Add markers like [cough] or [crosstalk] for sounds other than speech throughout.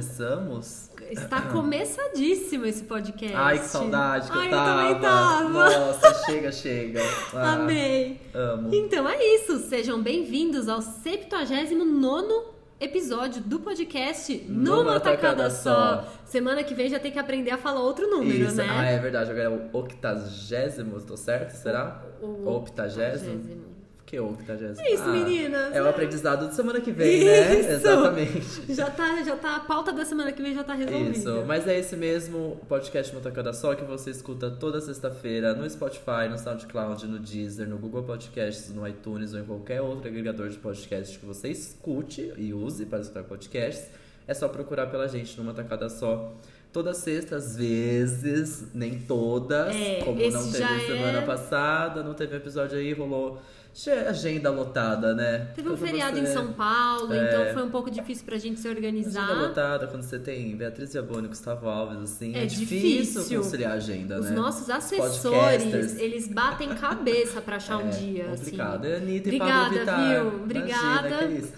começamos? Está começadíssimo esse podcast. Ai, que saudade que Ai, eu tava. também tava. Nossa, chega, chega. Ah, [laughs] Amei. Amo. Então é isso. Sejam bem-vindos ao 79 episódio do podcast Numa Numa Tacada Tacada Só. Só. Semana que vem já tem que aprender a falar outro número, Isso. né? Ah, é verdade. Agora é o octagésimo, tô certo? Será? O- Octagésimo? Octagésimo. Que octagésimo? É isso, Ah, meninas. É o aprendizado de semana que vem, né? Isso. Exatamente. Já tá, já tá, a pauta da semana que vem já tá resolvida. Isso, mas é esse mesmo podcast Uma Tacada Só que você escuta toda sexta-feira no Spotify, no SoundCloud, no Deezer, no Google Podcasts, no iTunes ou em qualquer outro agregador de podcast que você escute e use para escutar podcasts. É só procurar pela gente numa tacada só. Toda sexta, às vezes, nem todas, É, como não teve já semana é- passada, não teve episódio aí, rolou che- agenda lotada, né? Teve um Quando feriado você- em São Paulo, É. então foi um pouco difícil pra gente se Agenda organizar. lotada, quando você tem Beatriz Viaboni e Gustavo Alves, assim, É é, difícil, difícil. conciliar a agenda, Os né? nossos assessores, eles batem cabeça pra achar um [laughs] É, dia. complicado. Assim. Anitta e Obrigada, Pablo Vittar. viu? Imagina, Obrigada. isso.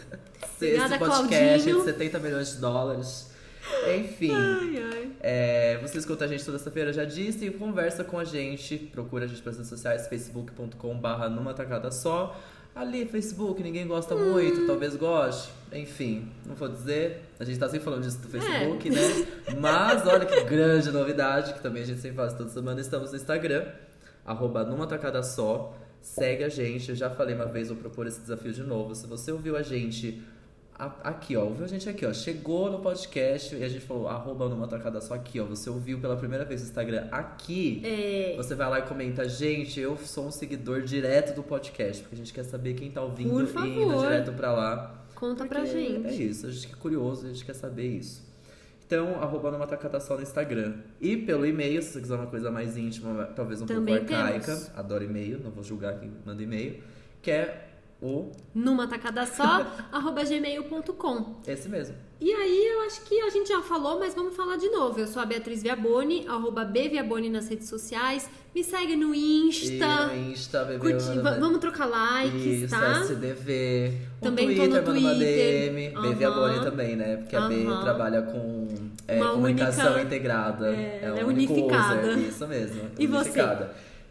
Obrigada, Esse podcast Claudinho. de 70 milhões de dólares. Enfim, Ai, ai. é, você escuta a gente toda sexta-feira, já disse, e conversa com a gente. Procura a gente pelas redes sociais, facebook.com.br numa tacada só. Ali, Facebook, ninguém gosta Hum. muito, talvez goste. Enfim, não vou dizer. A gente tá sempre falando disso do Facebook, É. né? Mas olha que grande novidade, que também a gente sempre faz toda semana. Estamos no Instagram, arroba numa tacada só. Segue a gente. Eu já falei uma vez, vou propor esse desafio de novo. Se você ouviu a gente aqui, ó, ouviu a gente aqui, ó. Chegou no podcast e a gente falou arroba numa tacada só aqui, ó. Você ouviu pela primeira vez no Instagram aqui. É, Você vai lá e comenta, gente, eu sou um seguidor direto do podcast, porque a gente quer saber quem tá ouvindo Por e indo favor. direto pra lá. conta pra gente. É isso, a gente é curioso, a gente quer saber isso. Então, arroba numa tacada só no Instagram. E pelo e-mail, se você quiser uma coisa mais íntima, talvez um Também pouco arcaica. temos. Adoro e-mail, não vou julgar quem manda e-mail. Que é o Numa tacada só, [laughs] arroba gmail.com. esse mesmo. E aí, eu acho que a gente já falou, mas vamos falar de novo. Eu sou a Beatriz Viaboni, arroba bviaboni nas redes sociais. Me segue no Insta. E no Insta, bebê. Curti- vamos trocar likes, Isso, tá? SDV. Também tô Twitter, no manda uma Twitter. DM. Aham. BV Abone também, né? Porque a B trabalha com é, comunicação única- integrada. é, é único unificada. user. Isso mesmo. E você?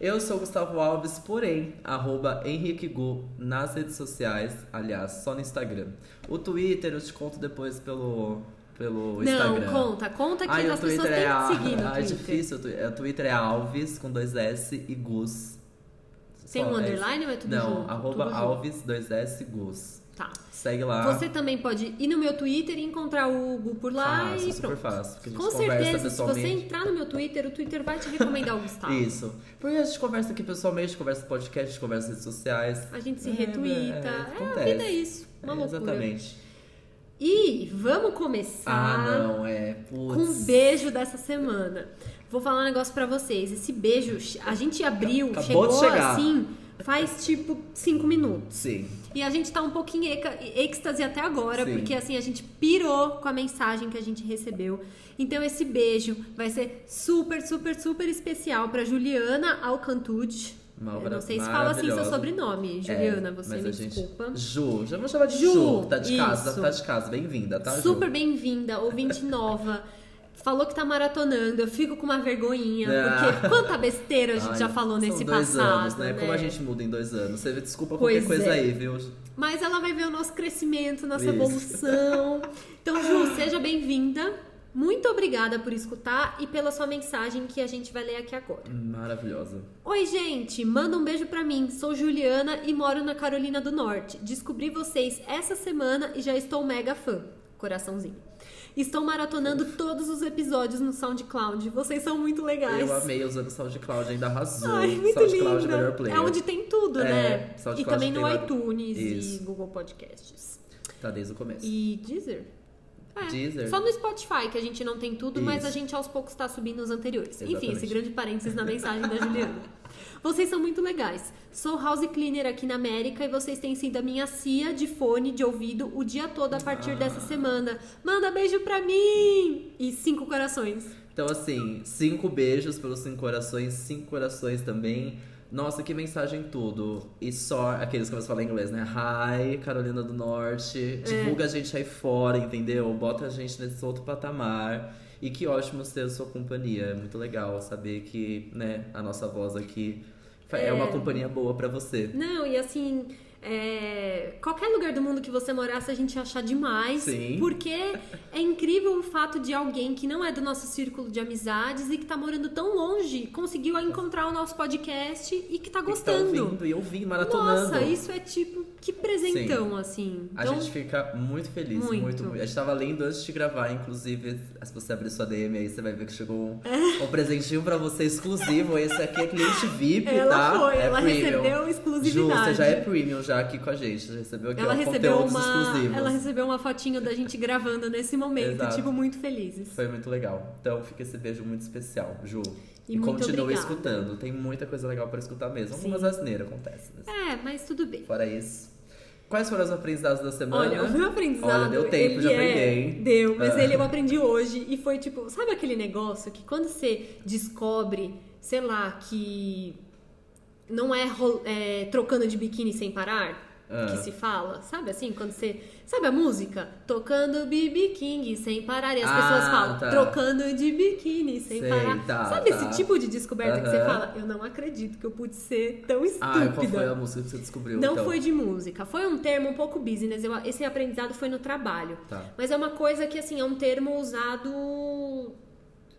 Eu sou Gustavo Alves, porém, arroba Henrique Gu nas redes sociais, aliás, só no Instagram. O Twitter eu te conto depois pelo, pelo Instagram. Não, conta. Conta que Ai, as pessoas têm é que a... seguir no [laughs] Ah, é Twitter. difícil. o Twi- O Twitter é Alves com dois S e Gus. Tem Só, um é underline ou é tudo Não, junto? arroba Tudo junto. Alves 2S Gus. Tá. Segue lá. Você também pode ir no meu Twitter e encontrar o Hugo por lá Fácil, e super pronto. fácil. A gente Com certeza, se você entrar no meu Twitter, o Twitter vai te recomendar o Gustavo. [laughs] Isso. Porque a gente conversa aqui pessoalmente, a gente conversa no podcast, a gente conversa nas redes sociais. A gente se É, retuita. é, É, a vida é isso. Uma É, loucura. Exatamente. E vamos começar Ah, não, é. com Putz. um beijo dessa semana. Vou falar um negócio pra vocês. Esse beijo, a gente abriu, Acabou chegou assim, faz tipo cinco minutos. Sim. E a gente tá um pouquinho êxtase até agora, Sim. porque assim, a gente pirou com a mensagem que a gente recebeu. Então esse beijo vai ser super, super, super especial pra Juliana Alcantude. Uma Eu não sei se fala assim seu sobrenome, Juliana, É, você me gente- desculpa. Ju, já vamos chamar de Ju, Ju, que tá de casa, isso. tá de casa, bem-vinda, tá? Super bem-vinda, ouvinte nova. Falou que tá maratonando, eu fico com uma vergonhinha, Ah. porque quanta besteira a gente Ai, já falou são nesse dois passado. anos, né? Como a gente muda em dois anos. Você desculpa Pois qualquer coisa é. aí, viu? Mas ela vai ver o nosso crescimento, nossa Isso. evolução. [laughs] Então, Ju, seja bem-vinda. Muito obrigada por escutar e pela sua mensagem que a gente vai ler aqui agora. Maravilhosa. Oi, gente! Manda um beijo pra mim. Sou Juliana e moro na Carolina do Norte. Descobri vocês essa semana e já estou mega fã. Coraçãozinho. Estou maratonando todos os episódios no SoundCloud. Vocês são muito legais. Eu amei usando o SoundCloud, ainda arrasou. Ai, muito SoundCloud linda. melhor player. É onde tem tudo, É, né? E SoundCloud também no iTunes Isso. e Google Podcasts. Tá desde o começo. E Deezer? É, Deezer. Só no Spotify que a gente não tem tudo, mas Isso. a gente aos poucos tá subindo os anteriores. Enfim, Exatamente. esse grande parênteses na mensagem da [laughs] Juliana. Vocês são muito legais. Sou house cleaner aqui na América e vocês têm sido a minha cia de fone de ouvido o dia todo a partir Ah. dessa semana. Manda beijo pra mim! E cinco corações. Então, assim, cinco beijos pelos cinco corações, cinco corações também. Nossa, que mensagem tudo. E só aqueles que você fala em inglês, né? Hi, Carolina do Norte. Divulga a gente aí fora, entendeu? Bota a gente nesse outro patamar. E que ótimo ter a sua companhia. É muito legal saber que, né, a nossa voz aqui é, uma companhia boa pra você. Não, e assim, é, qualquer lugar do mundo que você morasse, a gente ia achar demais. Sim. Porque é incrível o fato de alguém que não é do nosso círculo de amizades e que tá morando tão longe conseguiu encontrar o nosso podcast e que tá E tá gostando. ouvindo e ouvindo, maratonando. Nossa, isso é tipo, que presentão, assim. A Então, gente fica muito feliz, Muito. muito. muito. A gente tava lendo antes de gravar, inclusive, se você abrir sua DM aí, você vai ver que chegou um, É. um presentinho pra você exclusivo. Esse aqui é cliente VIP, ela tá? foi, é ela premium. recebeu exclusividade. você já é premium já aqui com a gente. Já recebeu aqui ela ó, recebeu uma, exclusivos. ela recebeu uma fotinho da gente gravando nesse momento, Exato. tipo, muito felizes. Foi muito legal. Então fica esse beijo muito especial, Ju. E continue obrigada. escutando. Tem muita coisa legal pra escutar mesmo. Sim. Algumas asneiras acontecem. Mas É, mas tudo bem. Fora isso. Quais foram os aprendizados da semana? Olha, o meu aprendizado. Olha, deu tempo, já é- peguei, hein? Deu, mas Ah. ele eu [laughs] aprendi hoje e foi tipo, sabe aquele negócio que quando você descobre, sei lá, que não é, é, trocando de biquíni sem parar? Ah. Que se fala, sabe assim? Quando você. Sabe a música? Tocando BB King sem parar. E as Ah, pessoas falam, tá. trocando de biquíni sem Sei, parar. tá, sabe tá. esse tipo de descoberta que você fala? Eu não acredito que eu pude ser tão estúpida. Ah, qual foi a música que você descobriu? Não então? foi de música, foi um termo um pouco business. Eu- esse aprendizado foi no trabalho. Tá. Mas é uma coisa que, assim, é um termo usado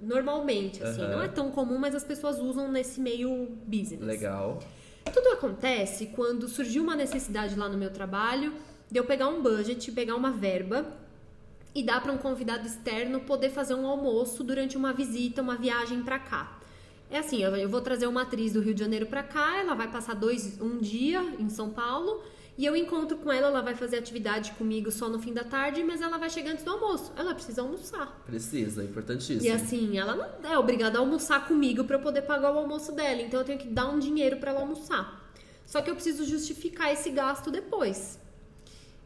normalmente, assim. Aham. Não é tão comum, mas as pessoas usam nesse meio business. Legal. Tudo acontece quando surgiu uma necessidade lá no meu trabalho de eu pegar um budget, pegar uma verba e dar para um convidado externo poder fazer um almoço durante uma visita, uma viagem para cá. É assim, eu eu vou trazer uma atriz do Rio de Janeiro para cá, ela vai passar dois, um dia em São Paulo e eu encontro com ela, ela vai fazer atividade comigo só no fim da tarde, mas ela vai chegar antes do almoço. Ela precisa almoçar. Precisa, importantíssimo. E assim, ela não é obrigada a almoçar comigo pra eu poder pagar o almoço dela. Então eu tenho que dar um dinheiro pra ela almoçar. Só que eu preciso justificar esse gasto depois.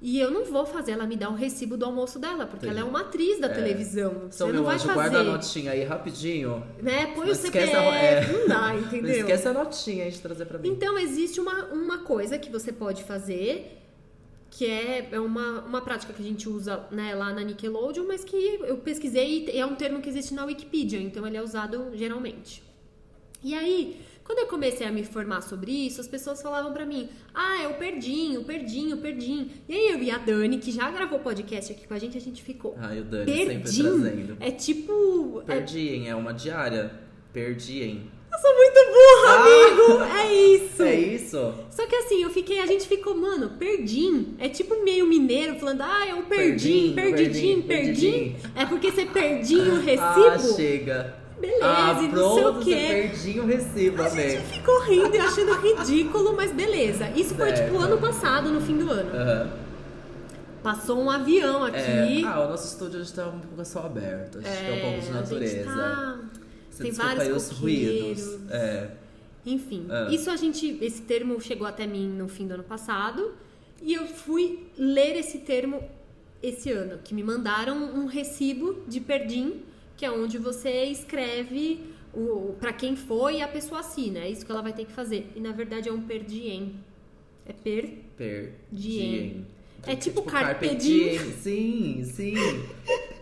E eu não vou fazer ela me dar o recibo do almoço dela, porque Entendi. ela é uma atriz da É. televisão. Então, Você meu não vai anjo, fazer. guarda a notinha aí rapidinho. Né? Põe Não o CPF, a- é. não dá, [laughs] Não entendeu? esquece a notinha aí de trazer pra mim. Então, existe uma, uma coisa que você pode fazer, que é, é uma, uma prática que a gente usa né, lá na Nickelodeon, mas que eu pesquisei e é um termo que existe na Wikipedia, então ele é usado geralmente. E aí, quando eu comecei a me informar sobre isso, as pessoas falavam pra mim: ah, é o perdinho, o perdinho, o perdinho. E aí eu e a Dani, que já gravou podcast aqui com a gente, a gente ficou. Ai, o Dani sempre Perdinho trazendo. é tipo. É, Perdi, hein? É uma diária. Perdi, hein? eu sou muito burra, Ah! amigo! É isso! É isso? Só que assim, eu fiquei, a gente ficou, mano, perdim. É tipo meio mineiro falando, ah, é um perdim, Perdim, perdidinho, perdim. É porque você perdim o Ah, recibo. chega. Beleza, ah, e não sei o quê. perdi o recibo, a gente ficou rindo e achando ridículo, mas beleza. Isso foi Certo. tipo ano passado, no fim do ano. Aham. Passou um avião aqui. É, ah, o nosso estúdio hoje tá um pouco céu aberto. Acho que é um pouco de gente natureza. tá- Você tem vários aí os ruídos. É. Enfim, Ah. isso a gente, esse termo chegou até mim no fim do ano passado e eu fui ler esse termo esse ano, que me mandaram um recibo de perdim, que é onde você escreve o para quem foi e a pessoa assina, é isso que ela vai ter que fazer. E na verdade é um perdiem. É per Perdiem. É tipo carpe diem. Sim, sim.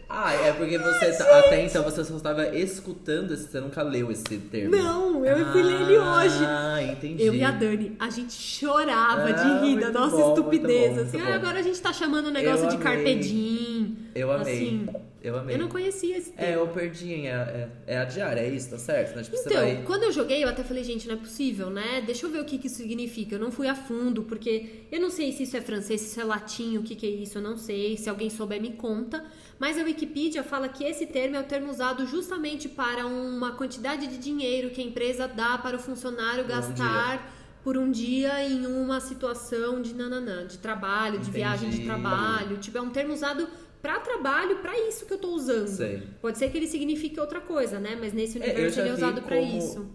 Ah, é porque você tá- até então você só estava escutando você nunca leu esse termo. Não, eu fui ler ele hoje. Ah, entendi. Eu e a Dani, a gente chorava Ah, de rir da nossa bom, estupidez. muito bom, assim, muito ah, bom. agora a gente tá chamando o negócio Eu de amei. carpe diem. Eu amei. Assim, eu amei. Eu não conhecia esse É, termo. eu perdi, é, é, é a diária, é isso, tá certo? Né? Tipo, Então, vai... quando eu joguei, eu até falei, gente, não é possível, né? Deixa eu ver o que, que isso significa. Eu não fui a fundo, porque eu não sei se isso é francês, se isso é latim, o que, que é isso, eu não sei. Se alguém souber, me conta. Mas a Wikipedia fala que esse termo é o termo usado justamente para uma quantidade de dinheiro que a empresa dá para o funcionário gastar por um dia em uma situação de nananã, de trabalho, de Entendi. viagem de trabalho. Tipo, é um termo usado para trabalho, para isso que eu tô usando. Sei. Pode ser que ele signifique outra coisa, né? Mas nesse É, universo já ele é usado pra como isso.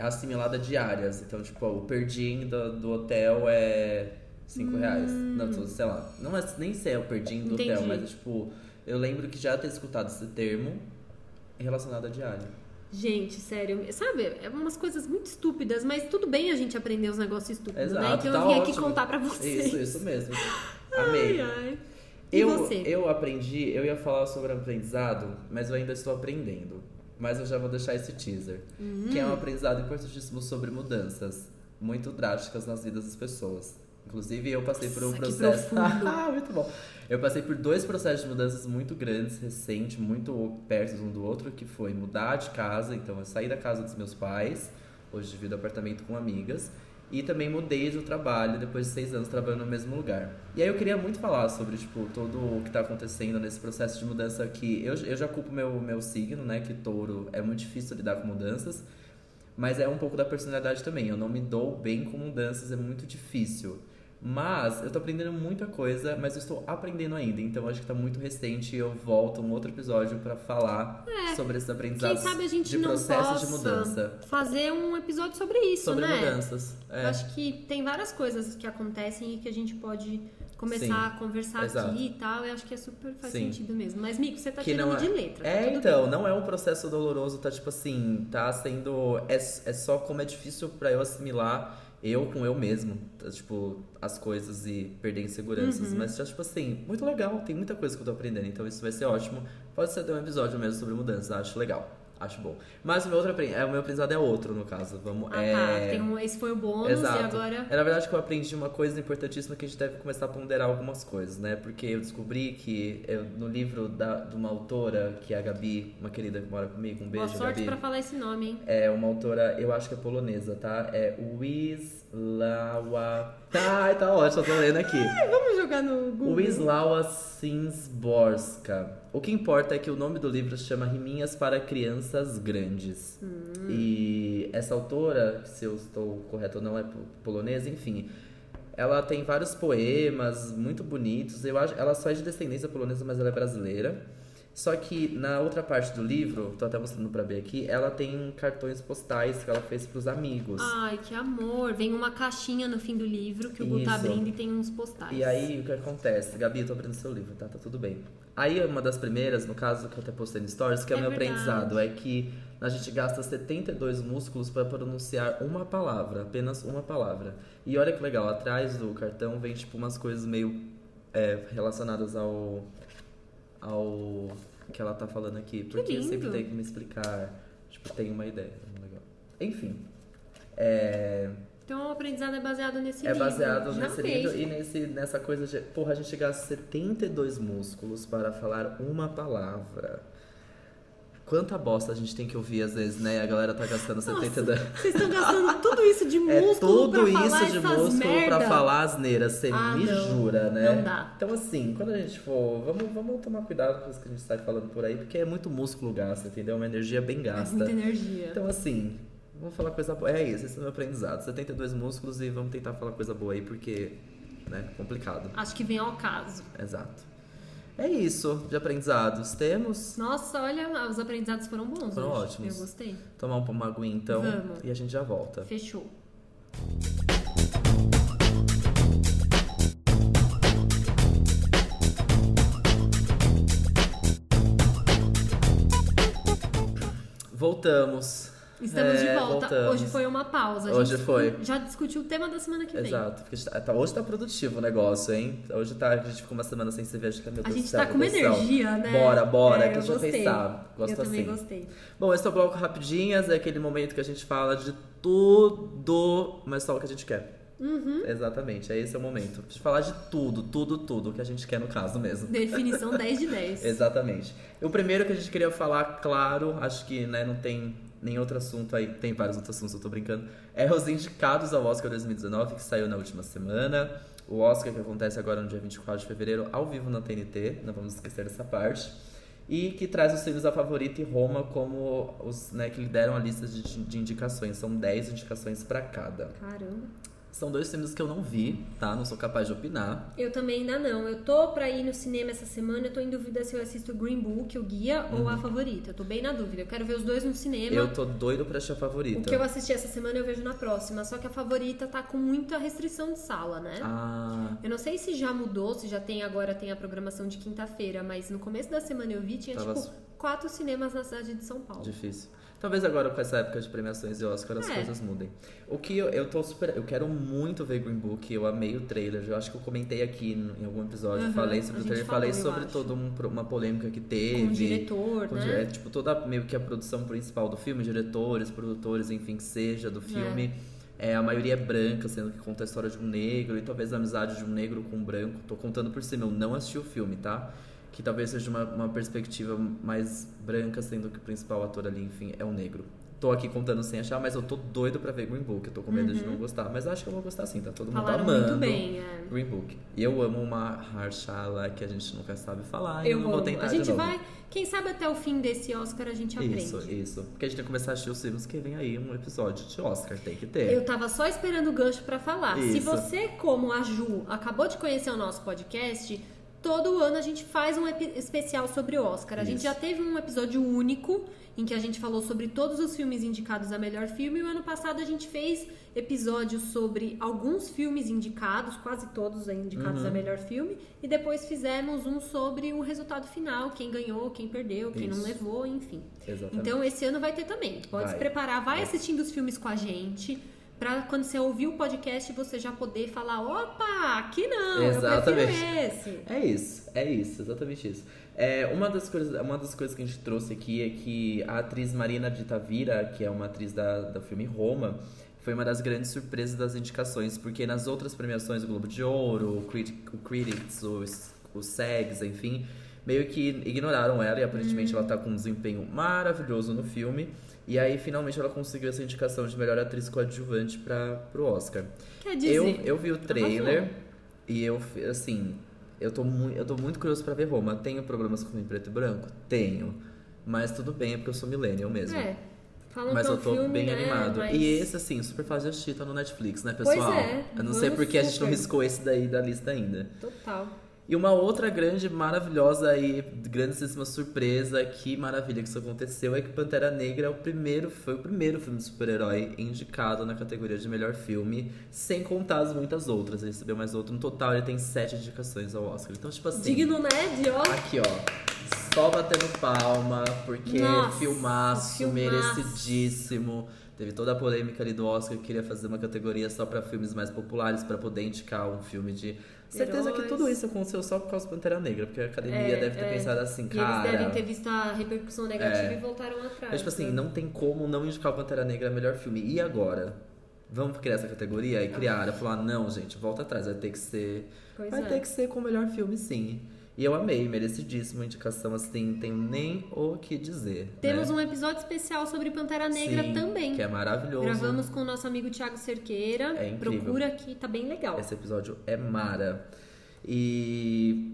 assimilada diárias. Então, tipo, o perdim do, do hotel é 5 reais. Não, sei lá. Não é, nem sei é o perdim do Hum. Entendi. hotel, mas é, tipo, eu lembro que já ter escutado esse termo relacionada a diário. Gente, sério, sabe? É umas coisas muito estúpidas, mas tudo bem a gente aprender os negócios estúpidos, né? Exato, Então tá eu vim aqui ótimo. contar pra vocês. Isso, isso mesmo. [laughs] Amei. Ai, ai. E Eu, você? eu aprendi, eu ia falar sobre aprendizado, mas eu ainda estou aprendendo. Mas eu já vou deixar esse teaser. Que Hum. é um aprendizado importantíssimo sobre mudanças muito drásticas nas vidas das pessoas. Inclusive, eu passei por um Nossa, que processo. [laughs] Ah, muito bom. Eu passei por dois processos de mudanças muito grandes, recentes, muito perto um do outro, que foi mudar de casa. Então, eu saí da casa dos meus pais, hoje divido apartamento com amigas. E também mudei do trabalho depois de seis anos trabalhando no mesmo lugar. E aí eu queria muito falar sobre, tipo, todo o que tá acontecendo nesse processo de mudança que eu, eu já culpo meu, meu signo, né? Que touro é muito difícil lidar com mudanças. Mas é um pouco da personalidade também. Eu não me dou bem com mudanças, é muito difícil. Mas eu tô aprendendo muita coisa, mas eu estou aprendendo ainda. Então acho que tá muito recente e eu volto um outro episódio pra falar sobre esses Quem aprendizados sabe a gente de não processo de mudança. fazer um episódio sobre isso, Sobre né? mudanças. Eu É. acho que tem várias coisas que acontecem e que a gente pode começar Sim, a conversar exato. aqui e tal. Eu acho que é super faz Sim. sentido mesmo. Mas, Mico, você tá que tirando não é... de letra. tá É, tudo então, bem. não é um processo doloroso, tá tipo assim, tá sendo. É, é só como é difícil pra eu assimilar eu com eu mesmo, tipo, as coisas e perder inseguranças. Uhum. Mas tá tipo assim, muito legal, tem muita coisa que eu tô aprendendo, então isso vai ser ótimo. Pode ser até um episódio mesmo sobre mudanças, acho legal. Acho bom. Mas o meu outro é, o meu aprendizado é outro, no caso. Vamos. Ah, é... tá. Tem um, esse foi o bônus Exato. e agora. É na verdade que eu aprendi uma coisa importantíssima que a gente deve começar a ponderar algumas coisas, né? Porque eu descobri que eu, no livro da, de uma autora, que é a Gabi, uma querida que mora comigo, um beijo, Boa sorte Gabi. pra falar esse nome, hein? É uma autora, eu acho que é polonesa, tá? É Wisława. Tá, tá ótimo, tô lendo aqui. Vamos jogar no Google. Wisława Szymborska. O que importa é que o nome do livro se chama Riminhas para Crianças Grandes. E essa autora, se eu estou correto ou não, é po- polonesa, enfim. Ela tem vários poemas muito bonitos. Eu acho, ela só é de descendência polonesa, mas ela é brasileira. Só que na outra parte do livro, tô até mostrando pra ver aqui, ela tem cartões postais que ela fez pros amigos. Ai, que amor. Vem uma caixinha no fim do livro que o Gu tá abrindo e tem uns postais. E aí, o que acontece? Gabi, eu tô abrindo seu livro, tá? Tá tudo bem. Aí, uma das primeiras, no caso, que eu até postei no Stories, que é, o É meu verdade. aprendizado, é que a gente gasta 72 músculos para pronunciar uma palavra, apenas uma palavra. E olha que legal, atrás do cartão vem, tipo, umas coisas meio é, relacionadas ao... ao que ela tá falando aqui. Porque sempre tem que me explicar, tipo, tem uma ideia. Legal. Enfim, é... Então o aprendizado é baseado nesse É livro. baseado Já nesse amei. livro e nesse, nessa coisa de. Porra, a gente gasta 72 músculos para falar uma palavra. Quanta bosta a gente tem que ouvir às vezes, né? A galera tá gastando 72. Vocês estão gastando tudo isso de [laughs] É músculo tudo pra falar isso de músculo merda. pra falar asneira, você Ah, me não. jura, né? Não dá. Então, assim, quando a gente for. Vamos, vamos tomar cuidado com isso que a gente sai falando por aí, porque é muito músculo gasto, entendeu? É uma energia bem É gasta. muita energia. Então, assim, vamos falar coisa boa. É isso, esse é o meu aprendizado. 72 músculos e vamos tentar falar coisa boa aí, porque, né, complicado. Acho que vem ao caso. Exato. É isso de aprendizados. Temos. Nossa, olha, os aprendizados foram bons Foram hoje. ótimos. Eu gostei. Tomar um- uma aguinha então Vamos. e a gente já volta. Fechou. Voltamos. Estamos de É, volta. voltamos. Hoje foi uma pausa. A Hoje foi. Já discutiu o tema da semana que vem. Exato. Porque tá- tá- hoje tá produtivo o negócio, hein? Hoje tá, a gente ficou uma semana sem cerveja. que, meu A gente do céu, tá com uma energia, né? Bora, bora, É, que eu gostei. pensar. Gosto eu também assim. gostei. Bom, esse é o bloco Rapidinhas, é aquele momento que a gente fala de tudo, mas só o que a gente quer. Uhum. Exatamente, é esse é o momento. De falar de tudo, tudo, tudo que a gente quer no caso mesmo. Definição 10 de 10. [laughs] Exatamente. O primeiro que a gente queria falar, claro, acho que né, não tem nem outro assunto aí, tem vários outros assuntos, eu tô brincando, é os indicados ao Oscar 2019, que saiu na última semana. O Oscar que acontece agora no dia 24 de fevereiro, ao vivo na TNT, não vamos esquecer dessa parte. E que traz os filmes A Favorita e Roma como os né, que lideram a lista de, de indicações. São 10 indicações para cada. Caramba. São dois filmes que eu não vi, tá? Não sou capaz de opinar. Eu também ainda não. Eu tô pra ir no cinema essa semana. Eu tô em dúvida se eu assisto o Green Book, o Guia, ou a Favorita. Eu tô bem na dúvida. Eu quero ver os dois no cinema. Uhum. Eu tô doido pra achar a favorita. O que eu assisti essa semana eu vejo na próxima. Só que a Favorita tá com muita restrição de sala, né? Ah, Eu não sei se já mudou, se já tem agora tem a programação de quinta-feira, mas no começo da semana eu vi, tinha Tava tipo quatro cinemas na cidade de São Paulo. Difícil. Talvez agora com essa época de premiações e Oscar as É. coisas mudem. O que eu, eu tô super. Eu quero muito ver Green Book, eu amei o trailer. Eu acho que eu comentei aqui em algum episódio, Uhum, falei sobre o trailer, falou, falei sobre toda um uma polêmica que teve. Com o diretor, com- né? é, tipo, toda meio que a produção principal do filme, diretores, produtores, enfim, que seja do filme. É, a maioria é branca, sendo que conta a história de um negro e talvez a amizade de um negro com um branco. Tô contando por cima, eu não assisti o filme, tá? Que talvez seja uma, uma perspectiva mais branca, sendo que o principal ator ali, enfim, é um negro. Tô aqui contando sem achar, mas eu tô doido pra ver Green Book. Eu tô com medo de não gostar, mas acho que eu vou gostar sim, tá todo mundo Uhum. Falaram amando. muito bem, é. Green Book. E eu amo uma Harshala que a gente nunca sabe falar. Eu não vou tentar A gente vai, quem sabe até o fim desse Oscar a gente aprende. Isso, isso. Porque a gente tem que começar a assistir os filmes que vem aí um episódio de Oscar. Tem que ter. Eu tava só esperando o gancho pra falar. Se Isso. você, como a Ju, acabou de conhecer o nosso podcast, todo ano a gente faz um especial sobre o Oscar. A gente Isso. já teve um episódio único em que a gente falou sobre todos os filmes indicados a melhor filme. E o ano passado a gente fez episódios sobre alguns filmes indicados, quase todos indicados Uhum. a melhor filme. E depois fizemos um sobre o resultado final, quem ganhou, quem perdeu, quem não Isso. levou, enfim. Exatamente. Então esse ano vai ter também. Pode Vai. se preparar, vai É. assistindo os filmes com a gente. Pra quando você ouvir o podcast, você já poder falar: opa, aqui não, Exatamente. eu prefiro esse. É isso, é isso, exatamente isso. É, uma, das coisas, uma das coisas que a gente trouxe aqui é que a atriz Marina de Tavira, que é uma atriz da, do filme Roma, foi uma das grandes surpresas das indicações, porque nas outras premiações, o Globo de Ouro, o, Crit o Critics, os, os SEGs, enfim, meio que ignoraram ela e aparentemente ela tá com um desempenho maravilhoso no filme. E aí, finalmente, ela conseguiu essa indicação de melhor atriz coadjuvante para pro Oscar. Quer dizer, Eu, eu vi o trailer e eu, assim, eu tô, muito, eu tô muito curioso pra ver Roma. Tenho problemas com filme preto e branco? Tenho. Mas tudo bem, é porque eu sou millennial mesmo. é, falam Mas é eu tô filme, bem né, animado. mas- E esse, assim, super fácil de assistir, tá no Netflix, né, Pois pessoal? é, Eu não sei porque a gente não super. riscou esse daí da lista ainda. Total. E uma outra grande, maravilhosa e grandíssima surpresa, que maravilha que isso aconteceu, é que Pantera Negra é o primeiro, foi o primeiro filme de super-herói indicado na categoria de melhor filme, sem contar as muitas outras. Ele recebeu mais outro. No total, ele tem sete indicações ao Oscar. Então, tipo assim. Digno, né, de Oscar. Aqui, ó. Só batendo palma, porque Nossa, filmaço, filmaço. merecidíssimo. Teve toda a polêmica ali do Oscar que queria fazer uma categoria só pra filmes mais populares, pra poder indicar um filme de. Certeza que tudo isso aconteceu só por causa do Pantera Negra, porque a academia É, deve ter é. pensado assim, E cara. eles devem ter visto a repercussão negativa É. e voltaram atrás. Mas, tipo assim, né? não tem como não indicar o Pantera Negra melhor filme. E agora? Vamos criar essa categoria? E criaram. Falaram, não, gente, volta atrás, vai ter que ser. Pois vai é. ter que ser com o melhor filme, sim. E eu amei, merecidíssimo indicação, assim, não tenho nem o que dizer. Temos né? um episódio especial sobre Pantera Negra Sim, também. Que é maravilhoso. Gravamos com o nosso amigo Thiago Cerqueira. É incrível. Procura aqui, tá bem legal. Esse episódio é mara. E.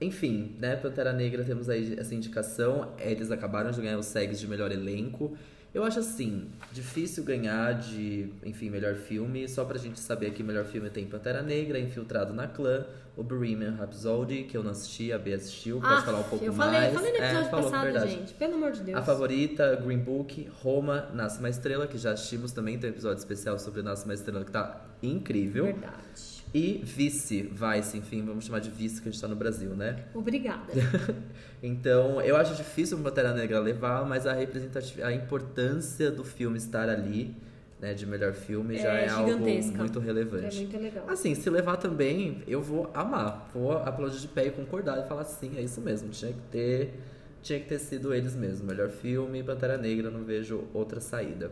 Enfim, né? Pantera Negra temos aí essa indicação. Eles acabaram de ganhar os SEGs de melhor elenco. Eu acho assim, difícil ganhar de, enfim, melhor filme. Só pra gente saber que melhor filme tem Pantera Negra, Infiltrado na Clã, o Bohemian Rhapsody, que eu não assisti, a B assistiu, pode Ah, falar um pouco eu falei, mais. Eu falei no É, episódio falou, passado, verdade. gente. Pelo amor de Deus. A favorita, Green Book, Roma, Nasce uma Estrela, que já assistimos também, tem um episódio especial sobre Nasce uma Estrela que tá incrível. Verdade. E Vice, Vice, enfim, vamos chamar de Vice que a gente tá no Brasil, né? Obrigada. [laughs] Então, eu acho difícil o Pantera Negra levar, mas a representatividade, a importância do filme estar ali, né, de melhor filme, já É é, algo muito é relevante. muito legal. Assim, se levar também, eu vou amar. Vou aplaudir de pé e concordar e falar sim, é isso mesmo. Tinha que ter, tinha que ter sido eles mesmo. Melhor filme, Pantera Negra, não vejo outra saída.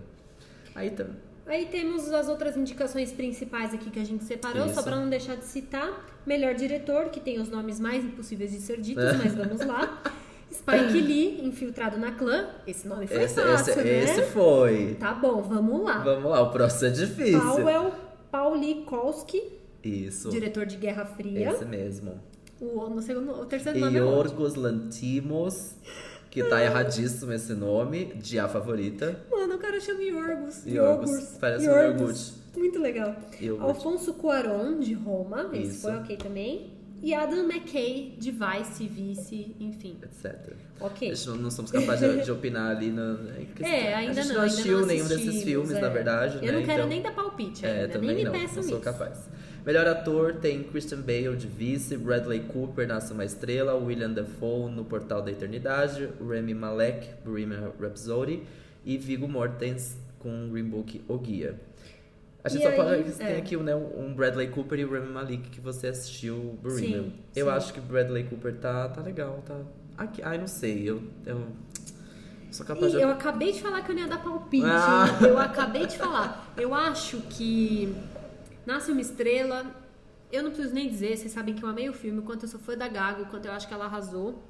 Aí tá, também. Aí temos as outras indicações principais aqui que a gente separou, Isso. só pra não deixar de citar. Melhor diretor, que tem os nomes mais impossíveis de ser ditos, É. mas vamos lá. Spike Lee, infiltrado na clã. Esse nome foi Esse, fácil, esse, né? esse foi. Tá bom, vamos lá. Vamos lá, o próximo é difícil. Powell Paulikowski, Isso. diretor de Guerra Fria. Esse mesmo. O, no segundo, o terceiro nome é. Yorgos Lantimos, que tá erradíssimo esse nome, de A Favorita. Mano, o cara chama Yorgos. Yorgos, parece um Yorgos. iogurte. Muito legal. Iogurte. Alfonso Cuarón, de Roma. Esse Isso. foi ok também. E Adam McKay de Vice, Vice, enfim. etc. Ok. A gente não, não somos capazes de, de opinar ali no. [laughs] É, ainda a gente não. não assistiu não nenhum desses filmes, é. na verdade. Eu né? não quero Então- nem dar palpite É, ainda, também nem me não, peçam não sou isso. capaz. Melhor ator tem Christian Bale de Vice, Bradley Cooper, Nasce Uma Estrela, William Dafoe no Portal da Eternidade, Remy Malek, Bohemian Rhapsody e Viggo Mortensen com Green Book O Guia. A gente E só aí, pode tem é. aqui né, um Bradley Cooper e o Remy Malek que você assistiu Bohemian. Sim, Eu sim. acho que Bradley Cooper tá, tá legal, tá... Aqui, ai, não sei, eu, eu sou capaz E de... eu acabei de falar que eu não ia dar palpite. Ah. Eu acabei de falar. Eu acho que Nasce uma Estrela. Eu não preciso nem dizer, vocês sabem que eu amei o filme, o quanto eu sou fã da Gaga, o quanto eu acho que ela arrasou.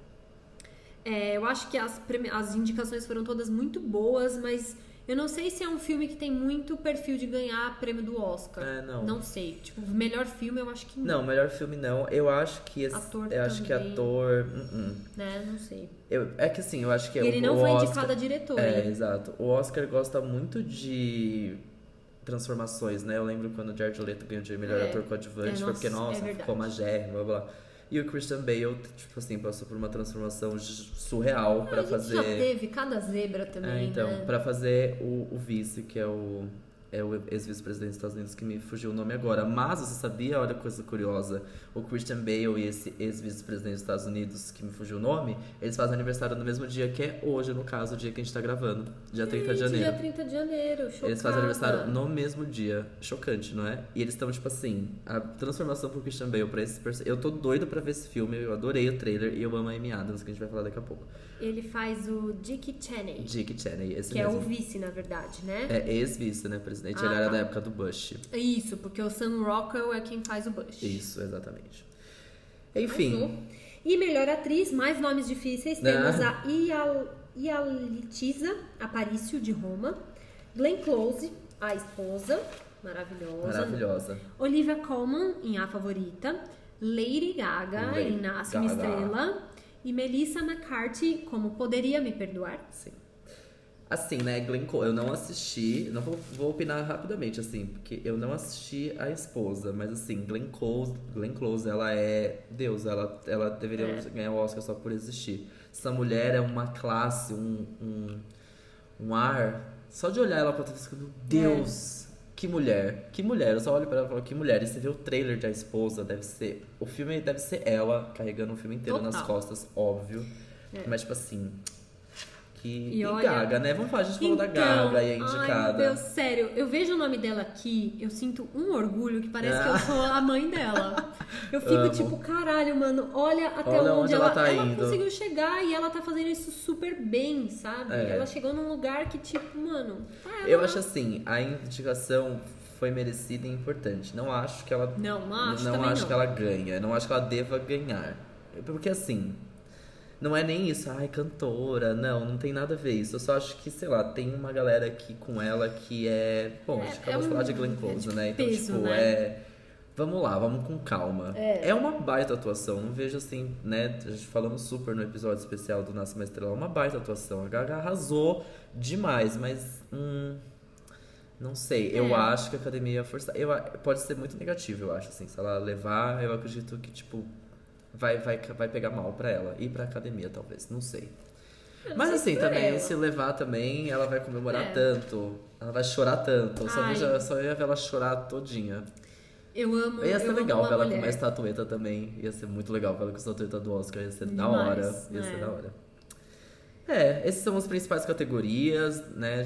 É, eu acho que as, as indicações foram todas muito boas, mas eu não sei se é um filme que tem muito perfil de ganhar prêmio do Oscar. É, não. Não sei. Tipo, melhor filme eu acho que Não, melhor filme não. Eu acho que esse, Ator eu acho que ator, uh-uh. Né? Não sei. Eu, é que assim, eu acho que E ele o, não foi Oscar, indicado a diretor, É, hein? exato. O Oscar gosta muito de transformações, né? Eu lembro quando o Jared Leto ganhou de melhor É. ator coadjuvante, É, foi porque, nossa, é ficou germa, blá blá. E o Christian Bale, tipo assim, passou por uma transformação surreal Ah, pra a gente fazer. já teve cada zebra também, É, então, né? pra fazer o, o vice, que é o, é o ex-vice-presidente dos Estados Unidos, que me fugiu o nome agora. Mas você sabia, olha coisa curiosa, o Christian Bale e esse ex-vice-presidente dos Estados Unidos, que me fugiu o nome, eles fazem aniversário no mesmo dia que é hoje, no caso, o dia que a gente tá gravando, dia 30 de Gente, janeiro. Dia 30 de janeiro, chocada. Eles fazem aniversário no mesmo dia. Chocante, não é? E eles estão, tipo assim, a transformação pro Christian Bale pra esse personagem. Eu tô doido pra ver esse filme, eu adorei o trailer e eu amo a Amy Adams, que a gente vai falar daqui a pouco. Ele faz o Dick Cheney, Dick Cheney, esse que é mesmo. o vice, na verdade, né? É ex-vice, né, presidente? Ah, Ele era tá. da época do Bush. Isso, porque o Sam Rockwell é quem faz o Bush. Isso, exatamente. Enfim. E melhor atriz, mais nomes difíceis, temos Ah. a Ial, Ialitisa Aparicio, de Roma. Glenn Close, a esposa, maravilhosa. maravilhosa. Olivia Colman, em A Favorita. Lady Gaga, Lady em Nasce uma Gaga. Estrela. E Melissa McCarthy, como Poderia Me Perdoar. Sim. Assim, né, Glenn Close, eu não assisti, não vou, vou opinar rapidamente, assim, porque eu não assisti a esposa, mas assim, Glenn Close, Glenn Close, ela é Deus, ela, ela deveria É. ganhar o Oscar só por existir. Essa mulher é uma classe, um, um, um ar, só de olhar ela pra trás, meu Deus, que mulher, que mulher, eu só olho pra ela e falo, que mulher, e você vê o trailer de A Esposa, deve ser, o filme deve ser ela, carregando o filme inteiro nas Total. costas, óbvio, É. mas tipo assim... Que, E e olha- Gaga, né? Vamos falar, a gente falou da Então, Gaga e é Ai, meu indicada. Deus, sério, eu vejo o nome dela aqui, eu sinto um orgulho que parece que eu Ah. sou a mãe dela. Eu fico Amo. tipo, caralho, mano, olha até Olha onde, onde ela ela, tá indo. conseguiu chegar e ela tá fazendo isso super bem, sabe? É. Ela chegou num lugar que, tipo, mano. Eu ela- acho assim, a indicação foi merecida e importante. Não acho que ela. Não, não acho não acho não. que ela ganha. Não acho que ela deva ganhar. Porque assim. Não é nem isso, ai, cantora, não, não tem nada a ver isso. Eu só acho que, sei lá, tem uma galera aqui com ela que é. Bom, a gente É- acabou é de falar de Glenn é Close, de né? Então, peso, tipo, né? é. Vamos lá, vamos com calma. É. uma baita atuação, não vejo assim, né? A gente falamos super no episódio especial do Nasce uma Estrela, uma baita atuação. A Gaga arrasou demais, mas. Hum, não sei, eu É. acho que a academia ia forçar. Eu, pode ser muito negativo, eu acho, assim. Se ela levar, eu acredito que, tipo, vai, vai, vai pegar mal pra ela. E pra academia, talvez, não sei. Não Mas sei assim, também, ela. se levar também, ela vai comemorar É. tanto. Ela vai chorar tanto. Eu só, Ai. vejo, eu só ia ver ela chorar todinha. Eu amo. Ia ser eu legal ver ela mulher. com uma estatueta também. Ia ser muito legal ver ela com a estatueta do Oscar. Ia ser da Demais, hora. Ia é. ser da hora. É, essas são as principais categorias, né?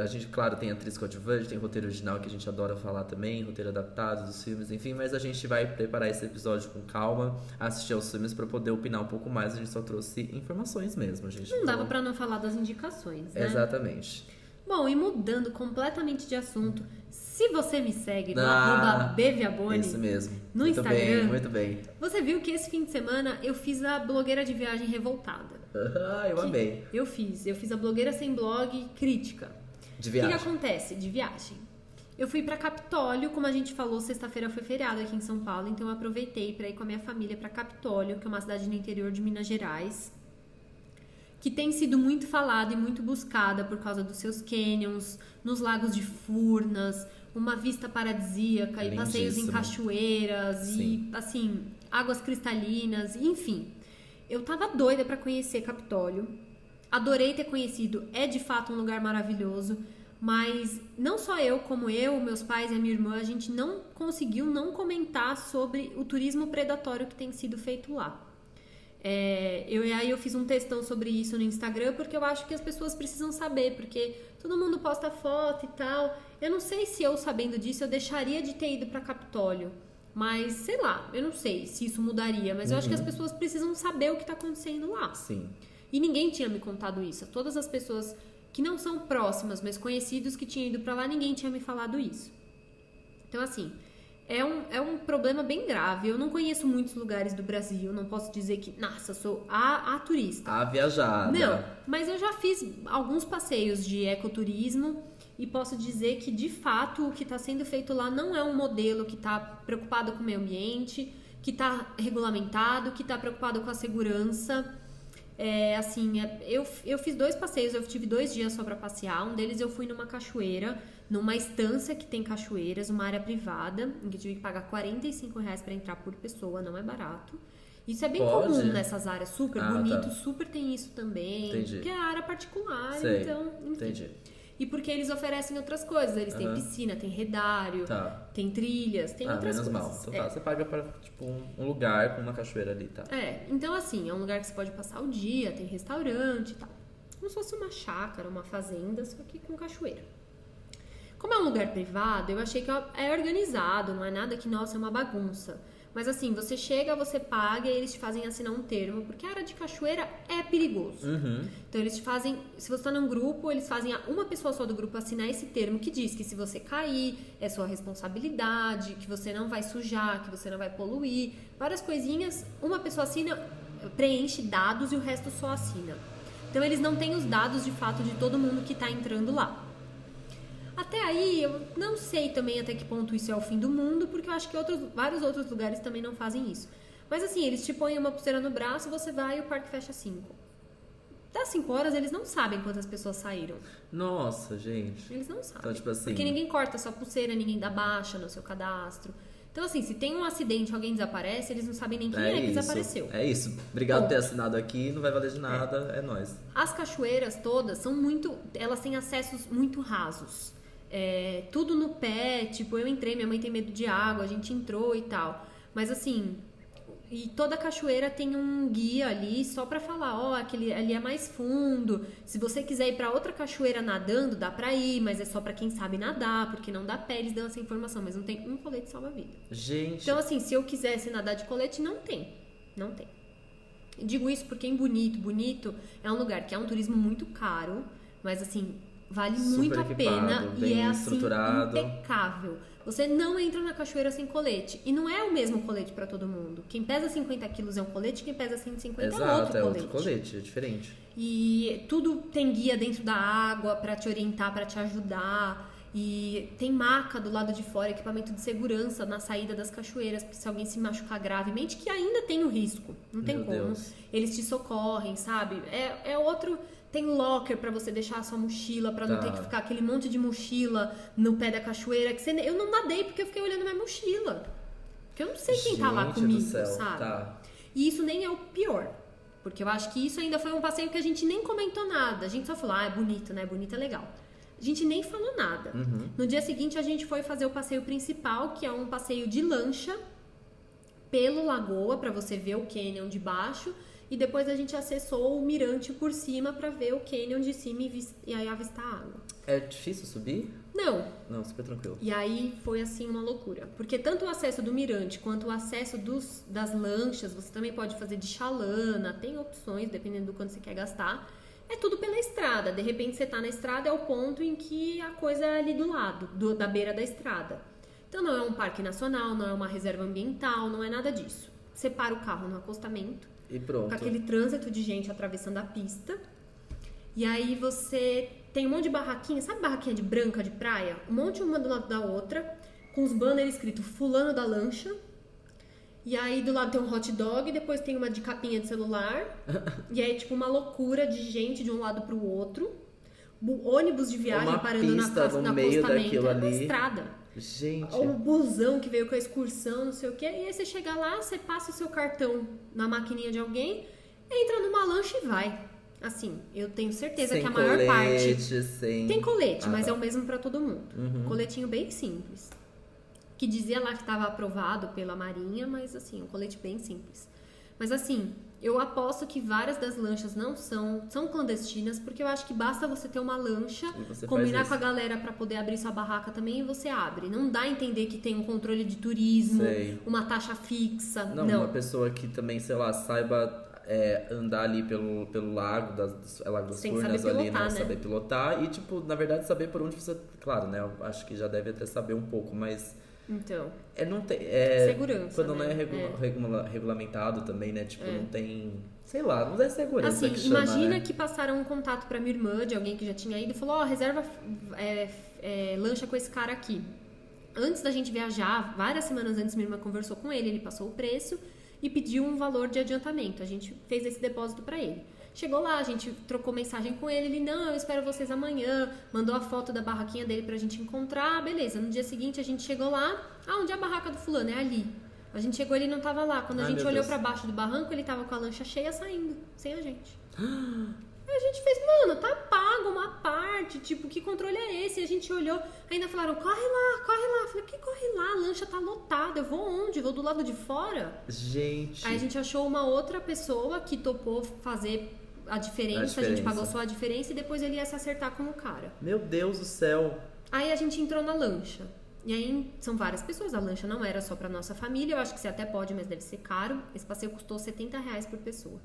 A gente, claro, tem atriz coadjuvante, tem roteiro original que a gente adora falar também, roteiro adaptado dos filmes, enfim, mas a gente vai preparar esse episódio com calma, assistir aos filmes pra poder opinar um pouco mais. A gente só trouxe informações mesmo, a gente. Não dava falou- pra não falar das indicações, né? Exatamente. Bom, e mudando completamente de assunto, se você me segue no Ah, arroba Beviaboni, Isso mesmo. no muito Instagram. bem, muito bem. você viu que esse fim de semana eu fiz a blogueira de viagem revoltada. [laughs] Ah, eu amei. Eu fiz. Eu fiz a blogueira sem blog crítica. De O que, viagem. que acontece? De viagem. Eu fui pra Capitólio, como a gente falou, sexta-feira foi feriado aqui em São Paulo, então eu aproveitei pra ir com a minha família pra Capitólio, que é uma cidade no interior de Minas Gerais, que tem sido muito falada e muito buscada por causa dos seus canyons, nos lagos de Furnas, uma vista paradisíaca e passeios em Lindíssimo. cachoeiras Sim. e assim, águas cristalinas, enfim. Eu tava doida para conhecer Capitólio. Adorei ter conhecido, é de fato um lugar maravilhoso, mas não só eu, como eu, meus pais e a minha irmã, a gente não conseguiu não comentar sobre o turismo predatório que tem sido feito lá. É, eu, aí eu fiz um textão sobre isso no Instagram porque eu acho que as pessoas precisam saber, porque todo mundo posta foto e tal. Eu não sei se eu, sabendo disso, eu deixaria de ter ido para Capitólio. Mas, sei lá, eu não sei se isso mudaria, mas eu acho que as pessoas precisam saber o que está acontecendo lá. Sim. E ninguém tinha me contado isso. Todas as pessoas que não são próximas, mas conhecidos que tinham ido para lá, ninguém tinha me falado isso. Então, assim, é um, é um problema bem grave. Eu não conheço muitos lugares do Brasil. Não posso dizer que, nossa, sou a, a turista. A viajada. Não, mas eu já fiz alguns passeios de ecoturismo e posso dizer que, de fato, o que está sendo feito lá não é um modelo que está preocupado com o meio ambiente, que está regulamentado, que está preocupado com a segurança. É, assim, é, eu, eu fiz dois passeios, eu tive dois dias só para passear. Um deles eu fui numa cachoeira, numa estância que tem cachoeiras, uma área privada, em que eu tive que pagar 45 reais para entrar por pessoa, não é barato. Isso é bem Pode? comum nessas áreas, super Ah, bonito, tá. super tem isso também. Entendi. Porque é área particular, Sei. então, enfim. Entendi. E porque eles oferecem outras coisas, eles têm Aham. piscina, tem redário, Tá. tem trilhas, tem ah, outras menos mal. coisas. Então é. tá, você paga pra, tipo, um, um lugar com uma cachoeira ali, tá? É, então assim, é um lugar que você pode passar o dia, tem restaurante e tal. Como se fosse uma chácara, uma fazenda, só que com cachoeira. Como é um lugar privado, eu achei que é organizado, não é nada que, nossa, é uma bagunça. Mas assim, você chega, você paga e eles te fazem assinar um termo, porque a área de cachoeira é perigoso. Uhum. Então eles te fazem, se você está num grupo, eles fazem uma pessoa só do grupo assinar esse termo que diz que se você cair é sua responsabilidade, que você não vai sujar, que você não vai poluir, várias coisinhas. Uma pessoa assina, preenche dados e o resto só assina. Então eles não têm os dados de fato de todo mundo que está entrando lá. Até aí, eu não sei também até que ponto isso é o fim do mundo, porque eu acho que outros, vários outros lugares também não fazem isso. Mas assim, eles te põem uma pulseira no braço, você vai e o parque fecha às 5. Das 5 horas, eles não sabem quantas pessoas saíram. Nossa, gente. Eles não sabem. Então, tipo assim- Porque ninguém corta sua pulseira, ninguém dá baixa no seu cadastro. Então, assim, se tem um acidente alguém desaparece, eles não sabem nem quem é, que isso. desapareceu. É isso. Obrigado por ter assinado aqui, não vai valer de nada, é, nóis. As cachoeiras todas são muito. Elas têm acessos muito rasos. É, tudo no pé, tipo, eu entrei, minha mãe tem medo de água, a gente entrou e tal. Mas assim. E toda cachoeira tem um guia ali só pra falar, ó, aquele ali é mais fundo. Se você quiser ir pra outra cachoeira nadando, dá pra ir, mas é só pra quem sabe nadar, porque não dá pé, eles dão essa informação, mas não tem um colete salva-vida. Gente, Então, assim, se eu quisesse nadar de colete, não tem. Não tem. Digo isso porque em Bonito, Bonito é um lugar que é um turismo muito caro, mas assim, vale Super muito a pena e é assim impecável. Você não entra na cachoeira sem colete. E não é o mesmo colete pra todo mundo. Quem pesa 50 quilos é um colete, quem pesa 150 é exato, outro é colete. outro colete, é diferente. E tudo tem guia dentro da água pra te orientar, pra te ajudar. E tem maca do lado de fora, equipamento de segurança na saída das cachoeiras, se alguém se machucar gravemente, que ainda tem o risco, não tem Meu como. Deus. Eles te socorrem, sabe? É, é outro. Tem locker pra você deixar a sua mochila, pra não Tá. ter que ficar aquele monte de mochila no pé da cachoeira. Que você, eu não nadei porque eu fiquei olhando minha mochila. Porque eu não sei quem tá lá Gente comigo, sabe? Tá. E isso nem é o pior. Porque eu acho que isso ainda foi um passeio que a gente nem comentou nada. A gente só falou, ah, é bonito, né? Bonito é legal. A gente nem falou nada. Uhum. No dia seguinte, a gente foi fazer o passeio principal, que é um passeio de lancha pelo lagoa, para você ver o canyon de baixo. E depois a gente acessou o mirante por cima para ver o canyon de cima e, e aí avistar a água. É difícil subir? Não, Não, super tranquilo. e aí foi assim uma loucura. Porque tanto o acesso do mirante quanto o acesso dos, das lanchas, você também pode fazer de chalana, tem opções, dependendo do quanto você quer gastar. É tudo pela estrada. De repente você tá na estrada, é o ponto em que a coisa é ali do lado, do- da beira da estrada. Então não é um parque nacional, não é uma reserva ambiental, não é nada disso. Você para o carro no acostamento, E pronto. com aquele trânsito de gente atravessando a pista. E aí você tem um monte de barraquinha, sabe barraquinha de branca de praia? Um monte uma do lado da outra, com os banners escrito fulano da lancha. E aí do lado tem um hot dog, depois tem uma de capinha de celular. [laughs] e aí tipo uma loucura de gente de um lado pro outro. bu- ônibus de viagem Uma parando na, pista ca- no na meio acostamento, daquilo ali. estrada. Gente, um busão que veio com a excursão, não sei o quê. E aí você chega lá, você passa o seu cartão na maquininha de alguém, entra numa lancha e vai. Assim, eu tenho certeza sem que a maior parte. colete, sem... Tem colete, Ah, mas tá. é o mesmo pra todo mundo. Uhum. Coletinho bem simples. Que dizia lá que estava aprovado pela Marinha, mas assim, um colete bem simples. Mas assim, eu aposto que várias das lanchas não são, são clandestinas, porque eu acho que basta você ter uma lancha, combinar com a galera pra poder abrir sua barraca também e você abre. Não dá a entender que tem um controle de turismo, Sei. uma taxa fixa. Não, Não. uma pessoa que também, sei lá, saiba é, andar ali pelo, pelo lago das, é, lago das Furnas ali, pilotar, né? né? Saber pilotar e, tipo, na verdade, saber por onde você. Claro, né? Eu acho que já deve até saber um pouco, mas. Então, É, não tem. É, Segurança, Quando não né? é, regu- É. regula- regulamentado também, né? Tipo, É. não tem. Sei lá, não é segurança Assim, que chama, imagina né? que passaram um contato pra minha irmã, de alguém que já tinha ido, e falou, ó, reserva é, é, lancha com esse cara aqui. Antes da gente viajar, várias semanas antes, minha irmã conversou com ele, ele passou o preço e pediu um valor de adiantamento. A gente fez esse depósito pra ele. Chegou lá, a gente trocou mensagem com ele, ele, não, eu espero vocês amanhã, mandou a foto da barraquinha dele pra gente encontrar, beleza. No dia seguinte a gente chegou lá, ah, onde é a barraca do fulano? É ali. A gente chegou, ele não tava lá. Quando a Ai, gente olhou pra baixo do barranco, ele tava com a lancha cheia saindo, sem a gente. [gasps] Aí a gente fez, mano, tá pago uma parte, tipo, que controle é esse? E a gente olhou, ainda falaram, corre lá, corre lá. Eu falei, que corre lá? A lancha tá lotada, eu vou onde? Vou do lado de fora? Gente. Aí a gente achou uma outra pessoa que topou fazer a diferença, a, gente diferença. pagou só a diferença e depois ele ia se acertar com o cara. Meu Deus do céu. Aí a gente entrou na lancha. E aí são várias pessoas, a lancha não era só pra nossa família, eu acho que você até pode, mas deve ser caro. Esse passeio custou 70 reais por pessoa.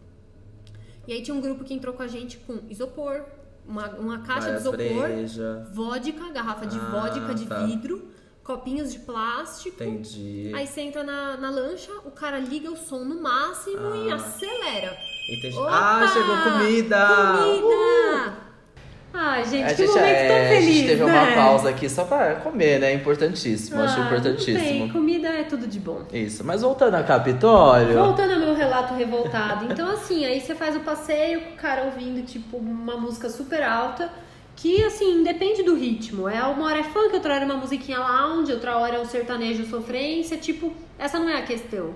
E aí tinha um grupo que entrou com a gente com isopor, uma, uma caixa Várias de isopor, breja. vodka, garrafa de Ah, vodka de tá. vidro, copinhos de plástico. Entendi. Aí você entra na, na lancha, o cara liga o som no máximo e Ah. acelera. Entendi. Opa! Ah, chegou comida! Comida! Ai, gente, A que gente, momento é, tão feliz, a gente teve né? uma pausa aqui só pra comer, né? Importantíssimo, acho Ah, Não importantíssimo. tem, comida é tudo de bom. Isso, mas voltando a Capitólio. Voltando ao meu relato revoltado. Então, assim, aí você faz o passeio com o cara ouvindo, tipo, uma música super alta. Que, assim, depende do ritmo. É uma hora é funk, outra hora é uma musiquinha lounge, outra hora é um sertanejo sofrência. Tipo, essa não é a questão.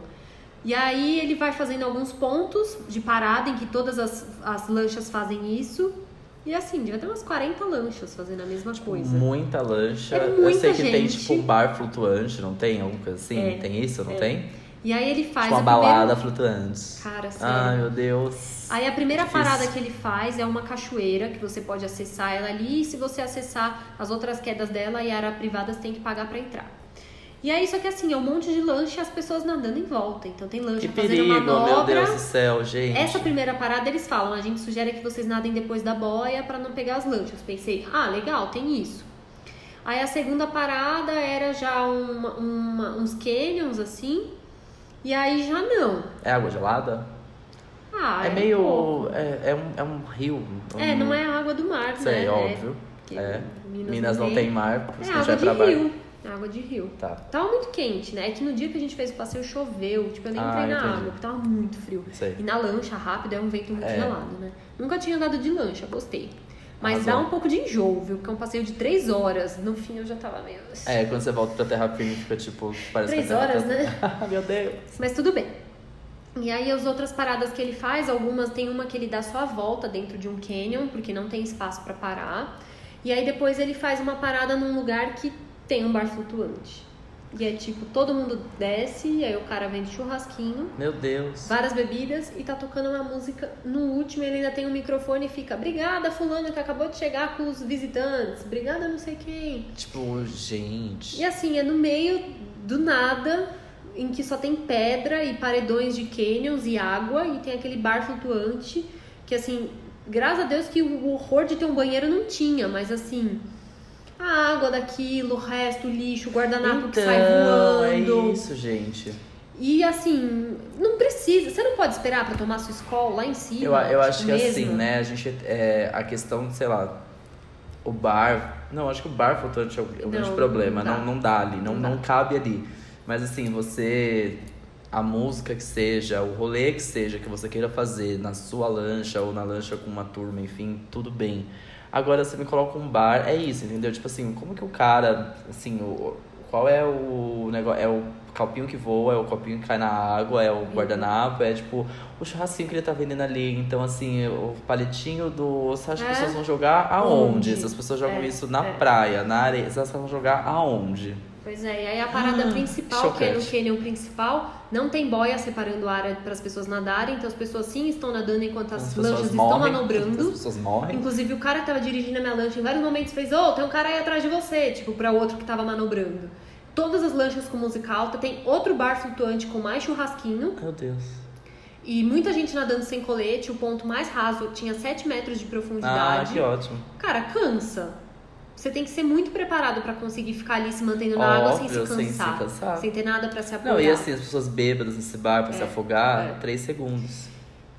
E aí ele vai fazendo alguns pontos de parada em que todas as, as lanchas fazem isso. E assim, devia ter umas 40 lanchas fazendo a mesma coisa. Muita lancha. É Eu muita sei que tem gente. tipo um bar flutuante, não tem? Alguma coisa assim? É, Tem isso, não é. tem? E aí ele faz Tipo primeiro- balada flutuante. Cara, sério. Ai, meu Deus. Aí a primeira Difícil. parada que ele faz é uma cachoeira que você pode acessar ela ali. E se você acessar as outras quedas dela e áreas privadas, tem que pagar pra entrar. E aí, só que assim, é um monte de lancha e as pessoas nadando em volta. Então tem lancha Que fazendo perigo, meu manobra. Deus do céu, gente. Essa primeira parada eles falam, a gente sugere que vocês nadem depois da boia pra não pegar as lanchas. Pensei, ah, legal, tem isso. Aí a segunda parada era já uma- uma- uns canyons assim. E aí já não. É água gelada? Ah, é um meio. pouco. é, é um, é um rio. Um, É, não é água do mar, Sei, né? óbvio. que É. Minas Minas, não tem. tem mar, por isso É que a gente água vai pra rio. É água de rio. Tá. Tava muito quente, né? É que no dia que a gente fez o passeio choveu. Tipo, eu nem Ah, entrei na entendi. água, porque tava muito frio. Sei. E na lancha rápido é um vento muito É. gelado, né? Nunca tinha andado de lancha, gostei. Mas dá Arrasou. um pouco de enjoo, viu? Porque é um passeio de três horas. No fim eu já tava meio. É, quando você volta pra terra firme, fica tipo. Parece Três terra horas, tá- né? [laughs] meu Deus. Mas tudo bem. E aí as outras paradas que ele faz, algumas tem uma que ele dá só a volta dentro de um canyon, porque não tem espaço pra parar. E aí depois ele faz uma parada num lugar que tem um bar flutuante. E é tipo, todo mundo desce, e aí o cara vende churrasquinho, Meu Deus. várias bebidas e tá tocando uma música. No último ele ainda tem um microfone e fica, obrigada fulano que acabou de chegar com os visitantes, obrigada não sei quem. Tipo, gente. E assim, é no meio do nada, em que só tem pedra e paredões de canyons e água, e tem aquele bar flutuante, que assim, graças a Deus que o horror de ter um banheiro não tinha, mas assim, a água daquilo, o resto, o lixo, o guardanapo que sai voando. É isso, gente. E assim, não precisa, você não pode esperar pra tomar sua escola lá em cima. Eu, eu acho tipo, que mesmo. assim, né? A gente. É, a questão, sei lá. O bar. Não, acho que o bar flutuante é o, é o grande Não, problema. não dá. Não, não dá ali. Não, Não não, cabe ali. Mas assim, você. A música que seja, o rolê que seja que você queira fazer na sua lancha ou na lancha com uma turma, enfim, tudo bem. Agora você me coloca um bar, é isso, entendeu? Tipo assim, como que o cara, assim, o, qual é o negócio? É o copinho que voa, é o copinho que cai na água, é o guardanapo, é tipo o churrasquinho que ele tá vendendo ali. Então, assim, o paletinho do. Você acha que as É? pessoas vão jogar aonde? Onde? Se as pessoas jogam É, isso na é. praia, na areia, elas vão jogar aonde? Pois é, e aí a parada Ah, principal, que é no chocante. canyon principal, não tem boia separando a área para as pessoas nadarem, então as pessoas sim estão nadando enquanto as, As lanchas estão manobrando. As pessoas morrem. Inclusive, o cara que tava dirigindo a minha lancha em vários momentos fez: Ô, tem um cara aí atrás de você, tipo, pra outro que tava manobrando. Todas as lanchas com música alta, tem outro bar flutuante com mais churrasquinho Meu Deus. e muita gente nadando sem colete. O ponto mais raso tinha 7 metros de Ah, profundidade. que ótimo. Cara, cansa. Você tem que ser muito preparado pra conseguir ficar ali se mantendo na água sem se Óbvio, sem se cansar. cansar. Sem ter nada pra se apoiar. Não, e assim, as pessoas bêbadas nesse bar pra se É, afogar, é. três segundos.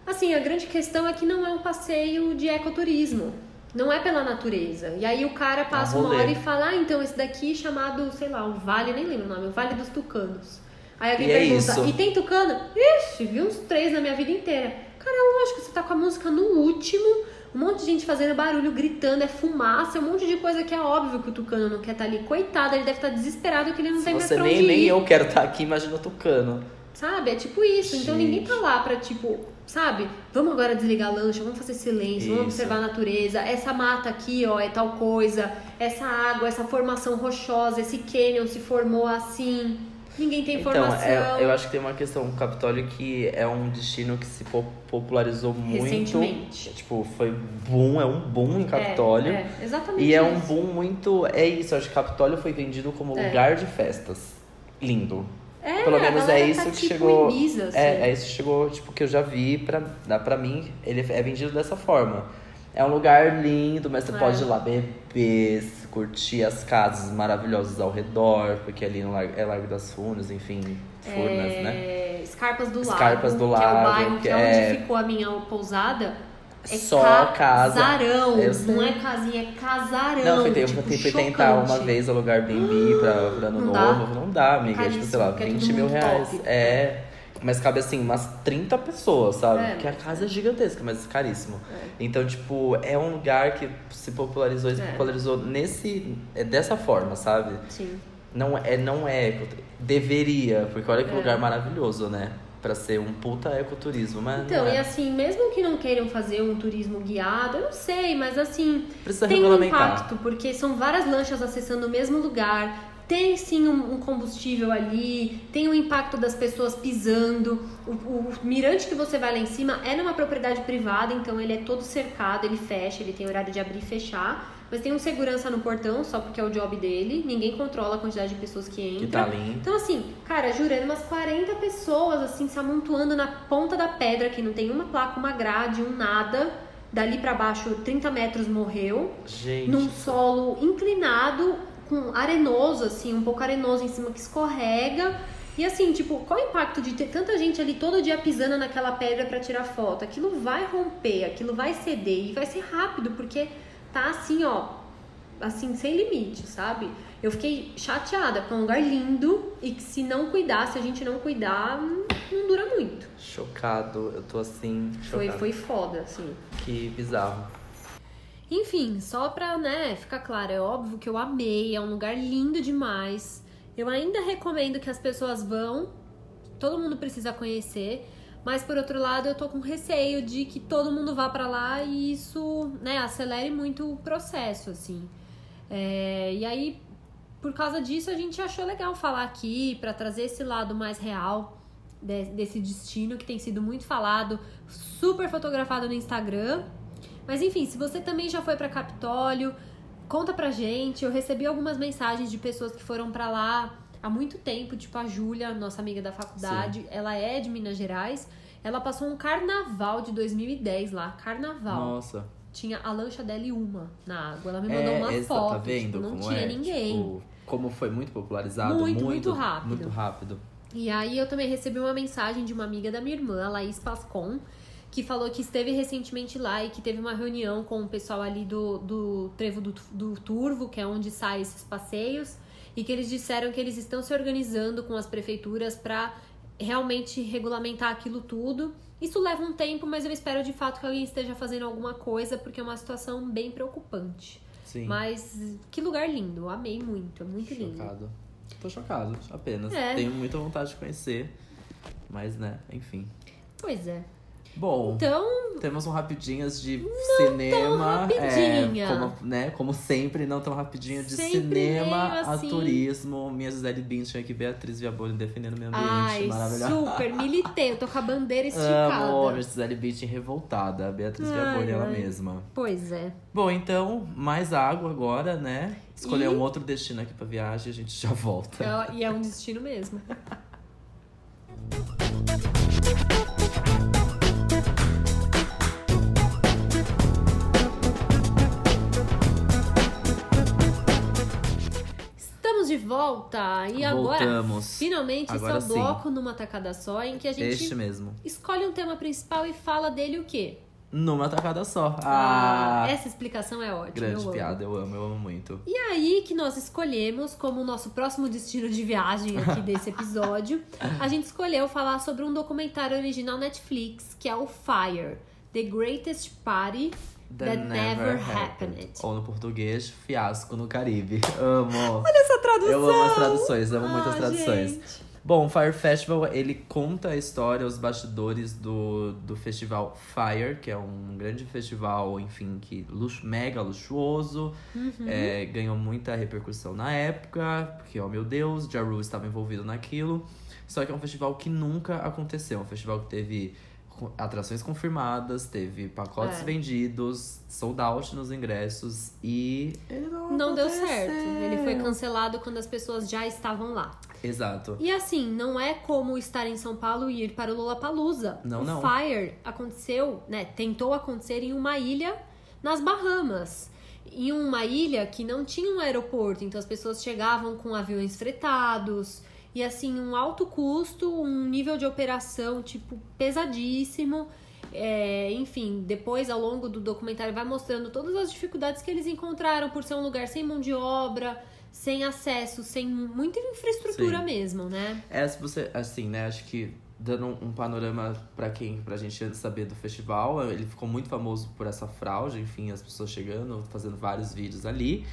Assim, a grande questão é que não é um passeio de ecoturismo. Não é pela natureza. E aí o cara passa uma hora e fala, ah, então esse daqui é chamado, sei lá, o Vale, nem lembro o nome, o Vale dos Tucanos. Aí alguém E é pergunta, isso. e tem tucano? Ixi, vi uns três na minha vida inteira. Cara, lógico, você tá com a música no último, um monte de gente fazendo barulho, gritando, é fumaça, é um monte de coisa que é óbvio que o tucano não quer estar ali. Coitado, ele deve estar desesperado que ele não Se tem mais pra nem, onde nem ir. eu quero estar aqui, imagina o tucano. Sabe? É tipo isso. Então Gente. ninguém tá lá pra, tipo, sabe? Vamos agora desligar a lancha, vamos fazer silêncio, vamos Isso. observar a natureza. Essa mata aqui, ó, é tal coisa. Essa água, essa formação rochosa, esse canyon se formou assim. Ninguém tem Então, informação. é, eu acho que tem uma questão. O Capitólio que é um destino que se po- popularizou muito. Recentemente. Tipo, foi boom, é um boom em Capitólio. É, é, exatamente E é um boom muito. É isso, acho que Capitólio foi vendido como É. lugar de festas. Lindo. É, Pelo menos é galera isso tá que tipo chegou. Ibiza, assim. É, é isso que chegou, tipo, que eu já vi pra, dá pra mim, ele é vendido dessa forma. É um lugar lindo, mas você É. pode ir lá beber, curtir as casas maravilhosas ao redor, porque ali no Largo, é Largo das Furnas, enfim, Furnas, É, né? Escarpas do Escarpas Lago, do que é o Lago, bairro que, é é- onde ficou a minha pousada. É Só casa. casarão, Eu não é casinha, é casarão. Não, foi, eu tipo, tentei tentar uma vez o lugar Airbnb pra, pra ano Não dá? novo. Não dá, amiga. É, tipo, sei lá, Caríssimo, porque é 20 tudo mil muito reais. top. É. Mas cabe assim, umas 30 pessoas, sabe? É, Porque a casa é gigantesca, mas caríssimo. É. Então, tipo, é um lugar que se popularizou e se É. popularizou nesse. É dessa forma, sabe? Sim. Não é, não é. Deveria, porque olha que É. lugar maravilhoso, né? Pra ser um puta ecoturismo, mas. Então, não e é. assim, mesmo que não queiram fazer um turismo guiado, eu não sei, mas assim, Precisa tem um impacto, porque são várias lanchas acessando o mesmo lugar. Tem sim um, um combustível ali, tem o impacto das pessoas pisando. O, o mirante que você vai lá em cima é numa propriedade privada, então ele é todo cercado, ele fecha, ele tem horário de abrir e fechar. Mas tem um segurança no portão, só porque é o job dele. Ninguém controla a quantidade de pessoas que entram. Que tá ali. Então, assim, cara, jurando umas 40 pessoas, assim, se amontoando na ponta da pedra, que não tem uma placa, uma grade, um nada. Dali pra baixo, 30 metros morreu. Gente. Num solo inclinado, com arenoso, assim, um pouco arenoso em cima que escorrega. E assim, tipo, qual o impacto de ter tanta gente ali todo dia pisando naquela pedra pra tirar foto? Aquilo vai romper, aquilo vai ceder e vai ser rápido, porque tá assim, ó, assim, sem limite, sabe? Eu fiquei chateada, porque é um lugar lindo e que se não cuidar, se a gente não cuidar, não, dura muito. Chocado, eu tô assim. Foi, Chocado. foi foda, assim. Que bizarro. Enfim, só pra, né, ficar claro, é óbvio que eu amei, é um lugar lindo demais. Eu ainda recomendo que as pessoas vão, todo mundo precisa conhecer, mas por outro lado eu tô com receio de que todo mundo vá pra lá e isso, né, acelere muito o processo, assim. É, e aí, por causa disso, a gente achou legal falar aqui pra trazer esse lado mais real de- desse destino que tem sido muito falado, super fotografado no Instagram. Mas enfim, se você também já foi pra Capitólio, conta pra gente. Eu recebi algumas mensagens de pessoas que foram pra lá há muito tempo, tipo a Júlia, nossa amiga da faculdade, ela é de Minas Gerais. Ela passou um carnaval de 2010 lá, carnaval. Nossa. Tinha a lancha dela e uma na água. Ela me mandou É, uma exa- foto, tá vendo tipo, não como tinha é? ninguém. Tipo, como foi muito popularizado, Muito, muito, muito rápido. Muito rápido. E aí eu também recebi uma mensagem de uma amiga da minha irmã, a Laís Pascon, que falou que esteve recentemente lá e que teve uma reunião com o pessoal ali do, do Trevo do, do Turvo, que é onde saem esses passeios, e que eles disseram que eles estão se organizando com as prefeituras para realmente regulamentar aquilo tudo. Isso leva um tempo, mas eu espero de fato que alguém esteja fazendo alguma coisa, porque é uma situação bem preocupante. Sim. Mas que lugar lindo, amei muito, é muito lindo. Chocado. Tô chocado, apenas. É. Tenho muita vontade de conhecer. Mas, né, enfim. Pois é. Bom, Então, temos um rapidinhas de cinema. rapidinha. É, como, né, como sempre, não tão rapidinho de Sempre cinema meio a assim. turismo. Minha Gisele Bündchen aqui, Beatriz Viaboni defendendo o meio ambiente. ai, Maravilhosa. super militei, eu tô com a bandeira [laughs] esticada. Amo, minha Gisele Bündchen revoltada. Beatriz Viaboni, ela mesma. Pois é. Bom, então, mais água agora, né? Escolher E- um outro destino aqui pra viagem, a gente já volta. É- E é um destino mesmo. [laughs] Estamos de volta e agora Voltamos. finalmente Agora esse é o sim. bloco numa tacada só em que a gente Este mesmo. escolhe um tema principal e fala dele o quê? Numa tacada só. Ah, essa explicação é ótima. eu grande amo. piada, eu amo, eu amo muito. E aí que nós escolhemos como nosso próximo destino de viagem aqui [laughs] desse episódio, a gente escolheu falar sobre um documentário original Netflix, que é o Fire, The Greatest Party That, Never, Happened. Ou no português, Fiasco no Caribe. [laughs] Amo. Essa tradução! Eu amo as traduções, amo muitas Ah, traduções. gente. Bom, o Fire Festival, ele conta a história, os bastidores do, do festival Fire, que é um grande festival, enfim, que luxo, mega luxuoso, Uhum. é, ganhou muita repercussão na época, porque, oh meu Deus, Ja Rule estava envolvido naquilo. Só que é um festival que nunca aconteceu, um festival que teve atrações confirmadas, teve pacotes É. vendidos, sold out nos ingressos e ele não, Não deu certo. Ele foi cancelado quando as pessoas já estavam lá. Exato. E assim, não é como estar em São Paulo e ir para o Lollapalooza. Não, o não. Fire aconteceu, né, tentou acontecer em uma ilha nas Bahamas. Em uma ilha que não tinha um aeroporto, então as pessoas chegavam com aviões fretados. E assim, um alto custo, um nível de operação, tipo, pesadíssimo. É, enfim, depois ao longo do documentário vai mostrando todas as dificuldades que eles encontraram por ser um lugar sem mão de obra, sem acesso, sem muita infraestrutura Sim. mesmo, né? É, se você, assim, né, acho que dando um, panorama pra quem, pra gente saber do festival, ele ficou muito famoso por essa fraude, enfim, as pessoas chegando, fazendo vários vídeos ali.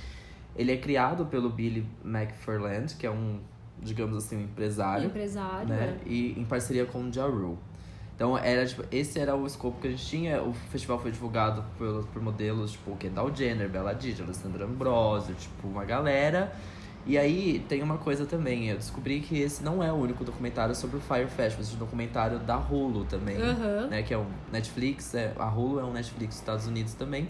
Ele é criado pelo Billy McFarland, que é um, digamos assim, um empresário, Empresário, né, é. e em parceria com o Ja Rule. Então, era, tipo, esse era o escopo que a gente tinha. O festival foi divulgado por, por modelos tipo Kendall Jenner, Bella Hadid, Alessandra Ambrosio, tipo, uma galera. E aí, tem uma coisa também. Eu descobri que esse não é o único documentário sobre o Fire Festival. Existe um documentário da Hulu também, Aham. né? Que é o Netflix. É, a Hulu é um Netflix dos Estados Unidos também.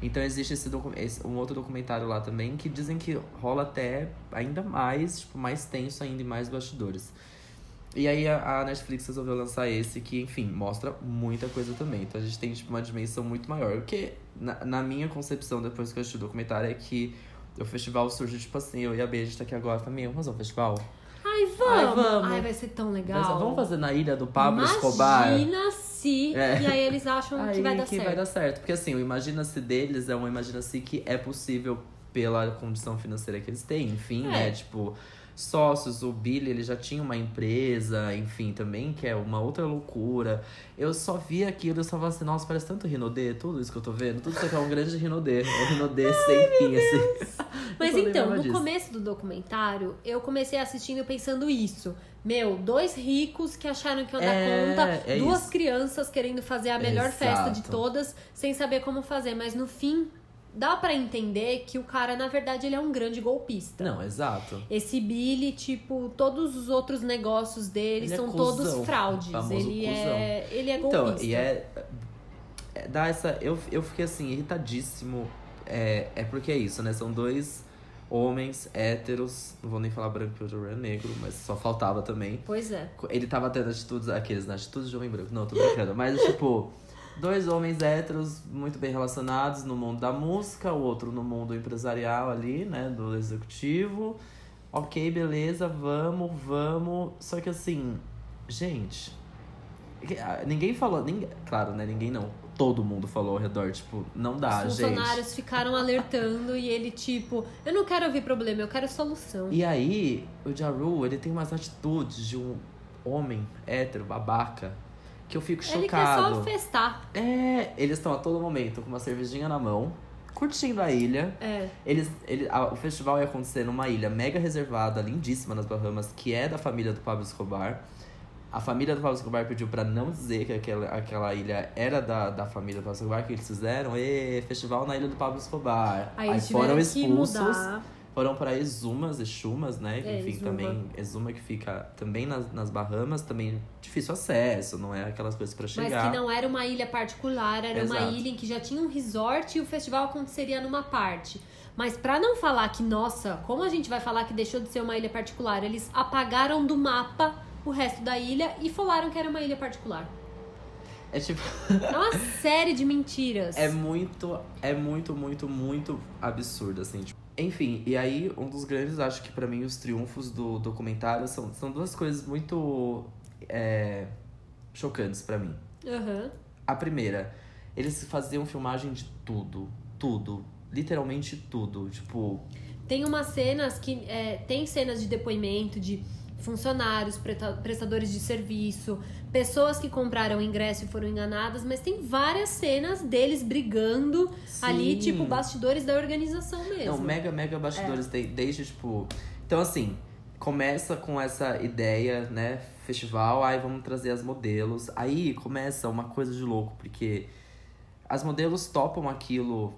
Então, existe esse, esse um outro documentário lá também que dizem que rola até ainda mais, tipo, mais tenso ainda e mais bastidores. E aí a, a Netflix resolveu lançar esse que, enfim, mostra muita coisa também. Então a gente tem tipo, uma dimensão muito maior. O que, na, na minha concepção, depois que eu assisti o documentário, é que o festival surge, tipo assim, eu e a Bia, a gente tá aqui agora também, vamos fazer um festival? Ai, vamos! Ai, vamos. Ai, vai ser tão legal. Mas, vamos fazer na ilha do Pablo Imagina Escobar? Se. É. E aí eles acham Aí que vai dar que certo. vai dar certo. Porque assim, o Imagina-se deles é um Imagina-se que é possível pela condição financeira que eles têm, enfim, É. né? Tipo, sócios, o Billy, ele já tinha uma empresa, enfim, também, que é uma outra loucura. Eu só vi aquilo e só falei assim, nossa, parece tanto Rinodê, tudo isso que eu tô vendo. Tudo isso aqui é um grande Rinodê. É um Rinodê sem fim, assim. [laughs] Mas Eu então, no disso. começo do documentário, eu comecei assistindo pensando isso. Meu, dois ricos que acharam que iam dar É, conta, é duas isso. crianças querendo fazer a melhor festa de Exato. todas, sem saber como fazer. Mas no fim, dá pra entender que o cara, na verdade, ele é um grande golpista. Não, exato. Esse Billy, tipo, todos os outros negócios dele Ele é são cuzão, todos fraudes. Ele é, ele é golpista. Então, e é. é dá essa. Eu, eu fiquei assim, irritadíssimo. É, é porque é isso, né? São dois homens héteros. Não vou nem falar branco porque o Joe é negro, mas só faltava também. Pois é. Ele tava tendo atitudes, aqueles, né? Atitudes de homem branco. Não, tô brincando. Mas, tipo, dois homens héteros muito bem relacionados no mundo da música, o outro no mundo empresarial ali, né? Do executivo. Ok, beleza, vamos, vamos. Só que assim, gente. ah, Ninguém falou. Ninguém, claro, né? Ninguém não. Todo mundo falou ao redor, tipo, não dá, Os gente. funcionários ficaram alertando e ele, tipo, eu não quero ouvir problema, eu quero solução. E aí, o Ja Rule, ele tem umas atitudes de um homem hétero, babaca, que eu fico Ele quer chocado. só festar. É, eles estão a todo momento com uma cervejinha na mão, curtindo a ilha. É. Eles, ele, a- o festival ia acontecer numa ilha mega reservada, lindíssima nas Bahamas, que é da família do Pablo Escobar. A família do Pablo Escobar pediu pra não dizer que aquela, aquela ilha era da, da família do Pablo Escobar, que eles fizeram, e festival na ilha do Pablo Escobar. Aí, tiveram foram expulsos, foram para Exumas, Exumas, né? É, Enfim, Exuma. também, Exuma que fica também nas, nas Bahamas, também difícil acesso, não é aquelas coisas pra Mas chegar. que não era uma ilha particular, era uma Exato. ilha em que já tinha um resort e o festival aconteceria numa parte. Mas pra não falar que, nossa, como a gente vai falar que deixou de ser uma ilha particular? Eles apagaram do mapa o resto da ilha e falaram que era uma ilha particular. É tipo. É uma [laughs] série de mentiras. É muito, é muito, muito, muito absurdo, assim. tipo. Enfim, e aí, um dos grandes, acho que pra mim, os triunfos do documentário são, são duas coisas muito é, chocantes pra mim. Aham. A primeira, eles faziam filmagem de tudo, tudo, literalmente tudo. Tipo, Tem umas cenas que. é, tem cenas de depoimento de funcionários, prestadores de serviço, pessoas que compraram ingresso e foram enganadas, mas tem várias cenas deles brigando ali, Sim. tipo, bastidores da organização mesmo. Não, mega, mega bastidores, de- desde, tipo... Então, assim, começa com essa ideia, né, festival, aí vamos trazer as modelos. Aí começa uma coisa de louco, porque as modelos topam aquilo,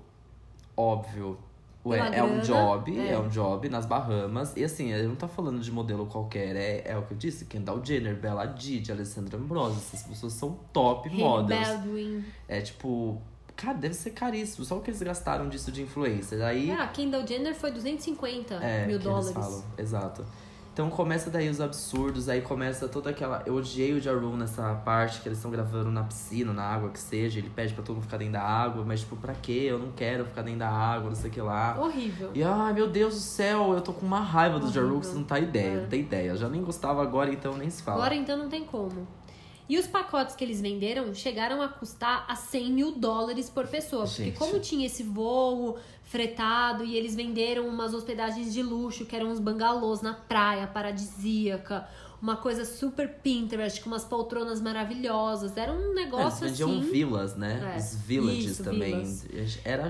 óbvio. Ué, é um job, é. é. um job nas Bahamas. E assim, ele não tá falando de modelo qualquer, é, é o que eu disse, Kendall Jenner, Bella Hadid, Alessandra Ambrosio, essas pessoas são top Hailey models. Baldwin. É tipo, cara, deve ser caríssimo, só o que eles gastaram disso de influencer. Aí Ah, Kendall Jenner foi 250 é, mil que dólares. Exato. Então começa daí os absurdos, aí começa toda aquela. Eu odiei o Jaru nessa parte que eles estão gravando na piscina, na água que seja. Ele pede pra todo mundo ficar dentro da água, mas tipo, pra quê? Eu não quero ficar dentro da água, não sei o que lá. Horrível. E ai meu Deus do céu, eu tô com uma raiva do Jaru que você não tá ideia, É. não tem ideia. Eu já nem gostava agora, então nem se fala. Agora então não tem como. E os pacotes que eles venderam chegaram a custar a 100 mil dólares por pessoa. Porque Gente. como tinha esse voo fretado e eles venderam umas hospedagens de luxo, que eram uns bangalôs na praia, paradisíaca, uma coisa super Pinterest, com umas poltronas maravilhosas. Era um É, eles negócio vendiam assim. vilas, né? É, Os villages isso, também. vilas. Era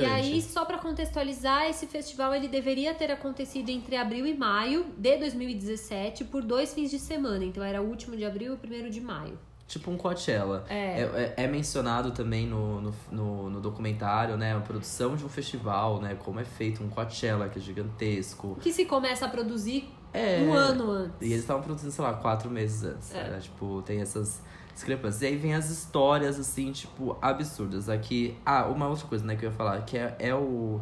chocante. E aí, só pra contextualizar, esse festival ele deveria ter acontecido entre abril e maio de 2017 por dois fins de semana. Então era o último de abril e o primeiro de maio. Tipo um Coachella. É. É, é- é mencionado também no, no, no, no documentário, né? A produção de um festival, né? Como é feito um Coachella, que é gigantesco. Que se começa a produzir É. um ano antes. E eles estavam produzindo, sei lá, quatro meses antes. É. Né? Tipo, tem essas discrepâncias. E aí vem as histórias, assim, tipo, absurdas. Aqui. Ah, uma outra coisa, né, que eu ia falar, que é, é o.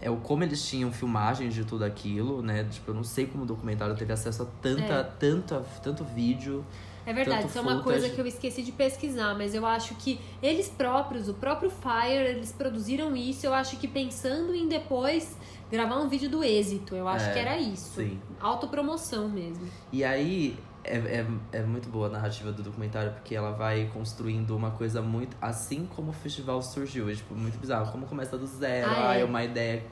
É o como eles tinham filmagens de tudo aquilo, né? Tipo, eu não sei como o documentário teve acesso a tanta, É. tanta, tanto vídeo. É verdade, isso é uma coisa que eu esqueci de pesquisar, mas eu acho que eles próprios, o próprio Fire, eles produziram isso. Eu acho que pensando em depois gravar um vídeo do êxito. Eu acho É, que era isso. sim. Autopromoção mesmo. E aí é, é, é muito boa a narrativa do documentário, porque ela vai construindo uma coisa muito. Assim como o festival surgiu. É tipo, muito bizarro. Como começa do zero, Ah, é. é uma ideia.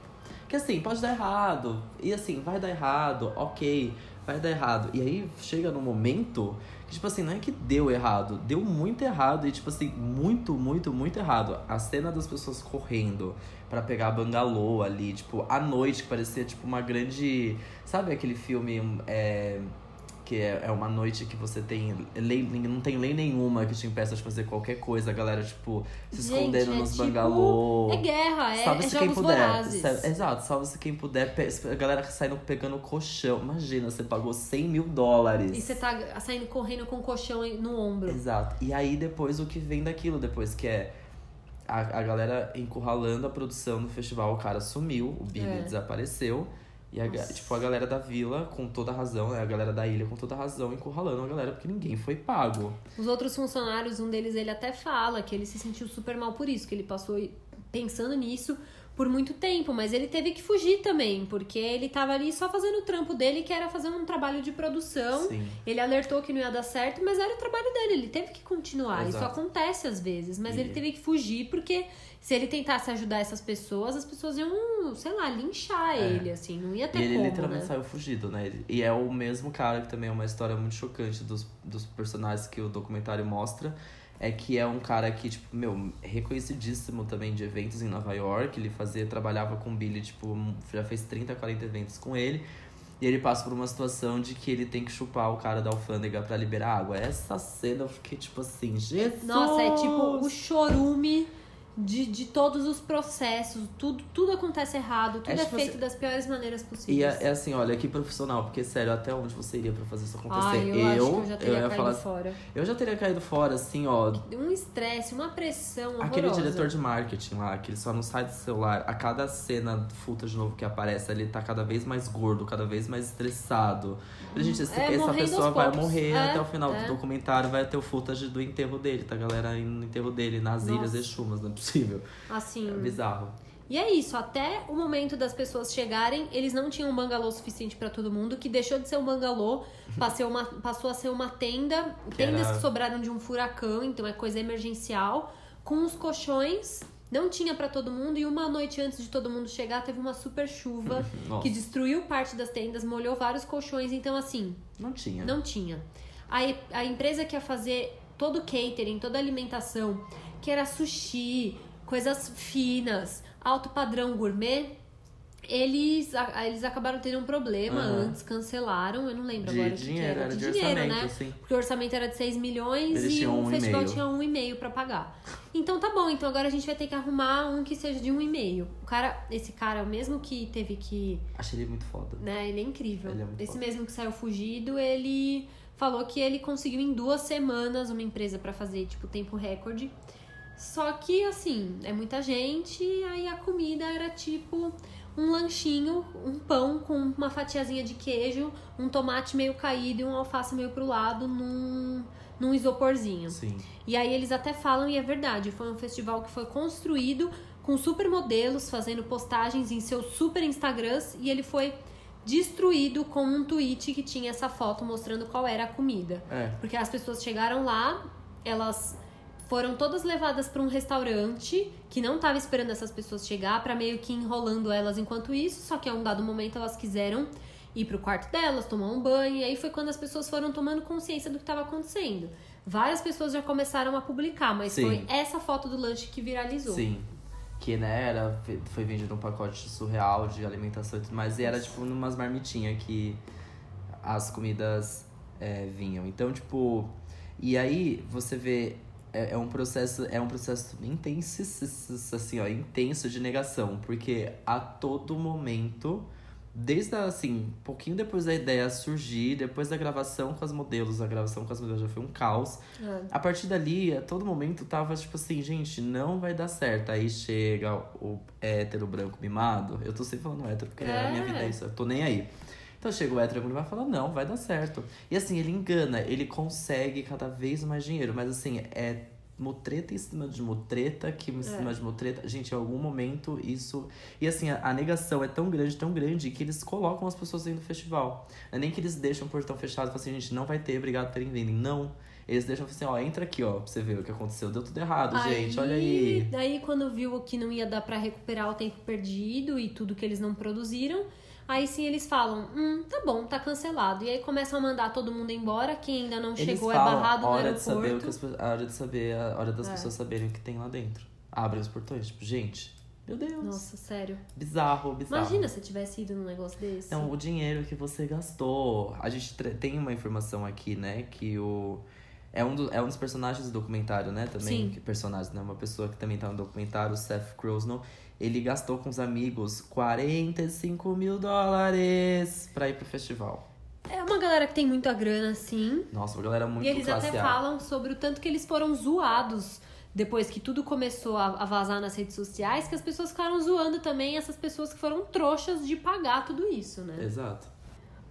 Que assim, pode dar errado. E assim, vai dar errado, ok, vai dar errado. E aí chega num momento que, tipo assim, não é que deu errado, deu muito errado. E, tipo assim, muito, muito, muito errado. A cena das pessoas correndo pra pegar a bangalô ali, tipo, à noite, que parecia tipo uma grande. Sabe aquele filme. É, que é, é uma noite que você tem lei, não tem lei nenhuma que te impeça de fazer qualquer coisa, a galera, tipo, se Gente, escondendo é nos tipo- bangalô. É guerra, é, é Salve-se quem puder. Exato, salve-se quem puder. A galera saindo pegando colchão. Imagina, você pagou 100 mil dólares. E você tá saindo correndo com o colchão no ombro. Exato. E aí depois o que vem daquilo depois, que é a, a galera encurralando a produção do festival, o cara sumiu, o Billy É. desapareceu. E a, tipo, a galera da vila, com toda razão, né? A galera da ilha com toda razão, encurralando a galera, porque ninguém foi pago. Os outros funcionários, um deles ele até fala que ele se sentiu super mal por isso, que ele passou pensando nisso por muito tempo, mas ele teve que fugir também, porque ele tava ali só fazendo o trampo dele, que era fazer um trabalho de produção. Sim. Ele alertou que não ia dar certo, mas era o trabalho dele, ele teve que continuar. Isso Exato. acontece às vezes, mas E- ele teve que fugir porque se ele tentasse ajudar essas pessoas, as pessoas iam, sei lá, linchar É. ele, assim, não ia ter E ele como, literalmente né? saiu fugido, né? E é o mesmo cara que também é uma história muito chocante dos, dos personagens que o documentário mostra. É que é um cara que, tipo, meu, reconhecidíssimo também de eventos em Nova York. Ele fazia, trabalhava com o Billy, tipo, já fez 30, 40 eventos com ele. E ele passa por uma situação de que ele tem que chupar o cara da alfândega pra liberar água. Essa cena eu fiquei, tipo assim, Jesus! Nossa, é tipo o chorume de, de todos os processos. Tudo, tudo acontece errado, tudo É é, tipo feito assim- das piores maneiras E possíveis. é, é assim, olha, que profissional, porque sério, até onde você iria pra fazer isso acontecer? Eu, que eu já teria ia caído falar, fora. eu já teria caído fora, assim, ó. Um estresse, uma pressão Aquele horrorosa. diretor de marketing lá, que ele só não sai do celular. A cada cena footage novo que aparece, ele tá cada vez mais gordo, cada vez mais estressado. Gente, esse- É, essa pessoa vai poucos. morrer É, até o final é. do documentário, vai ter o footage do enterro dele, tá? A galera no enterro dele, nas Nossa. ilhas Exumas, não é possível. Assim, É bizarro. E é isso, até o momento das pessoas chegarem, eles não tinham um bangalô suficiente pra todo mundo, que deixou de ser um bangalô, [laughs] passou, uma, passou a ser uma tenda, tendas era- que sobraram de um furacão, então é coisa emergencial, com os colchões, não tinha pra todo mundo, e uma noite antes de todo mundo chegar, teve uma super chuva [laughs] que destruiu parte das tendas, molhou vários colchões, então assim, Não tinha. não tinha. A, a empresa que ia fazer todo o catering, toda a alimentação, que era sushi, coisas finas, alto padrão gourmet, eles, a- eles acabaram tendo um problema Aham. antes, cancelaram, eu não lembro De agora o que, dinheiro, era. era De, de dinheiro, né? sim. Porque o orçamento era de 6 milhões Eles e o um festival tinha um e meio pra pagar. Então tá bom, então agora a gente vai ter que arrumar um que seja de um e meio. O cara, esse cara, o mesmo que teve que Achei ele muito foda. né? Ele é incrível. Ele é Esse foda. mesmo que saiu fugido, ele falou que ele conseguiu em duas semanas uma empresa pra fazer, tipo, tempo recorde. Só que, assim, é muita gente, aí a comida era tipo um lanchinho, um pão com uma fatiazinha de queijo, um tomate meio caído e um alface meio pro lado num, num isoporzinho. Sim. E aí eles até falam, e é verdade, foi um festival que foi construído com supermodelos fazendo postagens em seus super Instagrams e ele foi destruído com um tweet que tinha essa foto mostrando qual era a comida. É. Porque as pessoas chegaram lá, elas foram todas levadas para um restaurante que não estava esperando essas pessoas chegar, para meio que enrolando elas enquanto isso, só que a um dado momento elas quiseram ir pro quarto delas, tomar um banho, e aí foi quando as pessoas foram tomando consciência do que estava acontecendo. Várias pessoas já começaram a publicar, mas Sim. foi essa foto do lanche que viralizou. Sim. Que, né, era, foi vendido um pacote surreal de alimentação e tudo mais. E era, tipo, numas marmitinhas que as comidas é, vinham. Então, tipo... E aí, você vê... É, é um processo, é um processo intenso, assim, ó, intenso de negação. Porque a todo momento... Desde, assim, um pouquinho depois da ideia surgir, depois da gravação com as modelos, a gravação com as modelos já foi um caos. É. A partir dali, a todo momento tava tipo assim, gente, não vai dar certo. Aí chega o hétero branco mimado. Eu tô sempre falando hétero, porque a minha É. vida é isso, eu tô nem aí. Então chega o hétero e fala, não, vai dar certo. E assim, ele engana, ele consegue cada vez mais dinheiro. Mas assim, é mutreta em cima de mutreta, que em cima de mutreta. Gente, em algum momento isso. E assim, a, a negação é tão grande, tão grande, que eles colocam as pessoas dentro do festival. Não é nem que eles deixam o portão fechado e falam assim, gente, não vai ter, obrigado por terem vindo. Não. Eles deixam assim, ó, entra aqui, ó, pra você ver o que aconteceu. Deu tudo errado, gente, olha aí. Daí, quando viu que não ia dar pra recuperar o tempo perdido e tudo que eles não produziram, aí sim eles falam: hum, tá bom, tá cancelado. E aí começam a mandar todo mundo embora. Quem ainda não Eles chegou é falam, barrado no hora de saber o aeroporto. que as, pe- a hora de saber, a hora das É. pessoas saberem o que tem lá dentro. Abrem os portões, tipo, gente, meu Deus. Nossa, sério. Bizarro, bizarro. Imagina se tivesse ido num negócio desse. Então, o dinheiro que você gastou. A gente tem uma informação aqui, né? Que o. É um, do- é um dos personagens do documentário, né? Também. Sim. Que personagem, né? Uma pessoa que também tá no documentário, o Seth Crosno. Ele gastou com os amigos 45 mil dólares pra ir pro festival. É uma galera que tem muita grana, sim. Nossa, uma galera muito e eles até A. falam sobre o tanto que eles foram zoados depois que tudo começou a a vazar nas redes sociais, que as pessoas ficaram zoando também essas pessoas que foram trouxas de pagar tudo isso, né? Exato.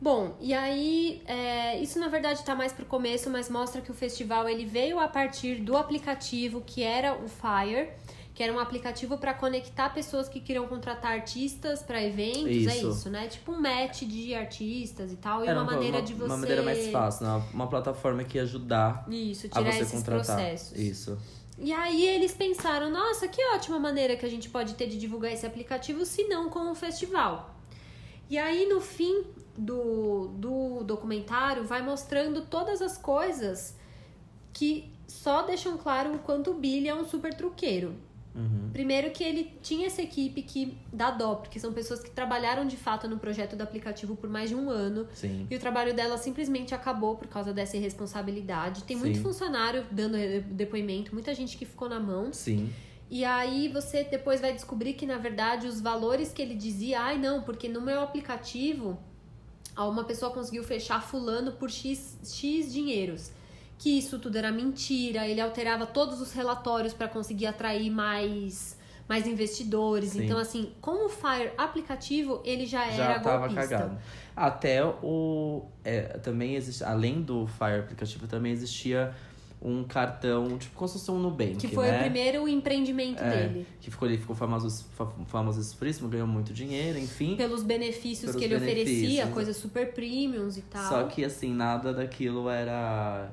Bom, e aí, é, isso na verdade tá mais pro começo, mas mostra que o festival ele veio a partir do aplicativo que era o Fire, que era um aplicativo para conectar pessoas que queriam contratar artistas para eventos, é Isso. isso, né? Tipo um match de artistas e tal, e Era uma maneira de você Uma maneira mais fácil, né? Uma plataforma que ia ajudar Isso, a tirar você esses contratar. processos. Isso. E aí eles pensaram, nossa, que ótima maneira que a gente pode ter de divulgar esse aplicativo, se não com um festival. E aí no fim do, do documentário vai mostrando todas as coisas que só deixam claro o quanto o Billy é um super truqueiro. Uhum. Primeiro que ele tinha essa equipe que dá dó, porque são pessoas que trabalharam de fato no projeto do aplicativo por mais de um ano. Sim. E o trabalho dela simplesmente acabou por causa dessa irresponsabilidade. Tem muito Sim. funcionário dando depoimento, muita gente que ficou na mão. Sim. E aí você depois vai descobrir que, na verdade, os valores que ele dizia, ai não, porque no meu aplicativo uma pessoa conseguiu fechar fulano por X, X dinheiros. Que isso tudo era mentira, ele alterava todos os relatórios para conseguir atrair mais, mais investidores. Sim. Então, assim, com o Fire aplicativo, ele já, Já era tava golpista. cagado. Até o. é, também existe. Além do Fire aplicativo, também existia um cartão, tipo, como se fosse um Nubank. Que foi né? o primeiro empreendimento É, dele. Que ficou ali, ficou famoso, fa- famosíssimo, ganhou muito dinheiro, enfim. Pelos benefícios Pelos que ele oferecia, benefícios. coisas super premiums e tal. Só que, assim, nada daquilo era,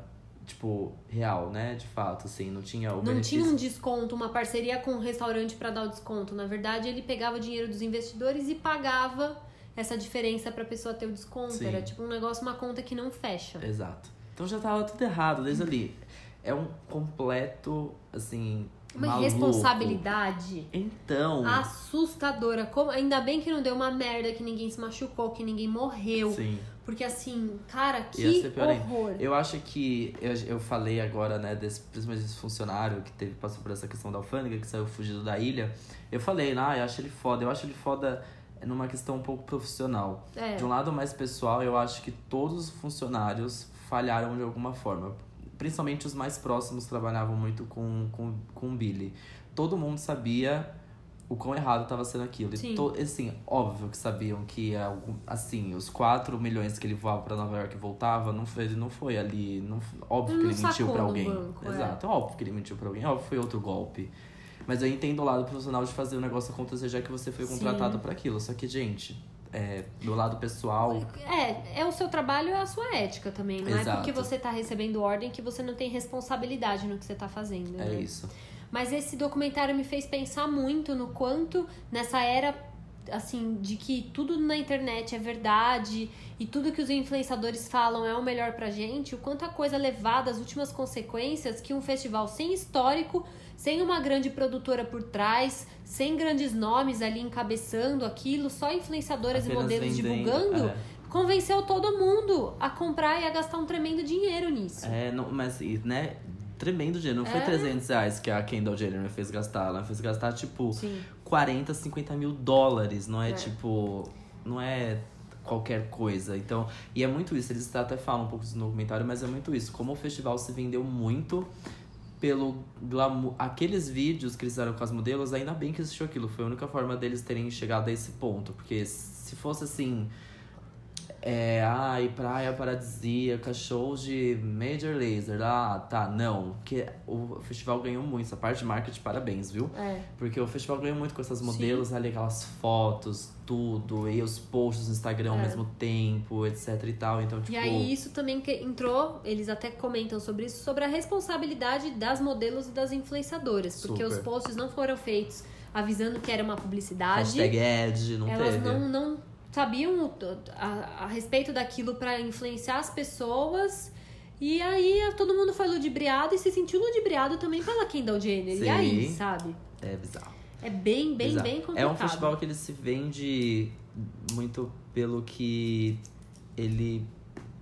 tipo, real, né? De fato, assim, não tinha o Não benefício. tinha um desconto, uma parceria com um restaurante para dar o desconto. Na verdade, ele pegava o dinheiro dos investidores e pagava essa diferença pra pessoa ter o desconto. Sim. Era tipo um negócio, uma conta que não fecha. Exato. Então já tava tudo errado desde ali. É um completo, assim, Uma maluco. irresponsabilidade Então, assustadora. Como, ainda bem que não deu uma merda, que ninguém se machucou, que ninguém morreu. sim. Porque assim, cara, que horror. Eu acho que eu, eu falei agora, né, desse, principalmente desse funcionário que teve, passou por essa questão da alfândega, que saiu fugido da ilha. Eu falei, ah, eu acho ele foda. Eu acho ele foda numa questão um pouco profissional. É. De um lado mais pessoal, eu acho que todos os funcionários falharam de alguma forma. Principalmente os mais próximos trabalhavam muito com, com, com o Billy. Todo mundo sabia o quão errado estava sendo aquilo. E Sim. to- assim, óbvio que sabiam que assim, os 4 milhões que ele voava para Nova York e voltava, não foi, ele não foi ali, não, óbvio que Não ele mentiu para alguém. banco, é. Exato, é óbvio que ele mentiu para alguém, óbvio que foi outro golpe. Mas eu entendo o lado profissional de fazer o negócio acontecer já que você foi contratado para aquilo. Só que, gente, é, do lado pessoal, É, é o seu trabalho, é a sua ética também. Não é Exato. porque você tá recebendo ordem que você não tem responsabilidade no que você tá fazendo. é né? isso. Mas esse documentário me fez pensar muito no quanto nessa era assim de que tudo na internet é verdade e tudo que os influenciadores falam é o melhor pra gente, o quanto a coisa levada às últimas consequências que um festival sem histórico, sem uma grande produtora por trás, sem grandes nomes ali encabeçando aquilo, só influenciadoras e Apenas modelos vendendo, divulgando, é. convenceu todo mundo a comprar e a gastar um tremendo dinheiro nisso. É, não, mas, e, né? Tremendo dinheiro. Não foi É. 300 reais que a Kendall Jenner me fez gastar. Ela fez gastar, tipo, Sim. 40, 50 mil dólares. Não é, É. tipo. Não é qualquer coisa. Então, e é muito isso. Eles até falam um pouco disso no documentário, mas é muito isso. Como o festival se vendeu muito pelo glamour. Aqueles vídeos que eles fizeram com as modelos, ainda bem que existiu aquilo. Foi a única forma deles terem chegado a esse ponto. Porque se fosse assim. É, ai, praia paradisíaca, shows de Major Laser. Ah, tá, não. Porque o festival ganhou muito. Essa parte de marketing, parabéns, viu? É. Porque o festival ganhou muito com essas Sim. modelos ali, aquelas fotos, tudo, e os posts no Instagram ao É. mesmo tempo, etc e tal. Então, tipo. E aí isso também que entrou, eles até comentam sobre isso, sobre a responsabilidade das modelos e das influenciadoras. Porque Super. os posts não foram feitos avisando que era uma publicidade. hashtag Ed, não Elas teve. não, não sabiam a, a respeito daquilo pra influenciar as pessoas. E aí todo mundo foi ludibriado e se sentiu ludibriado também pela Kendall Jenner. Sim. E aí, sabe? É bizarro. É bem, bem, bizarro. bem complicado. É um festival que ele se vende muito pelo que ele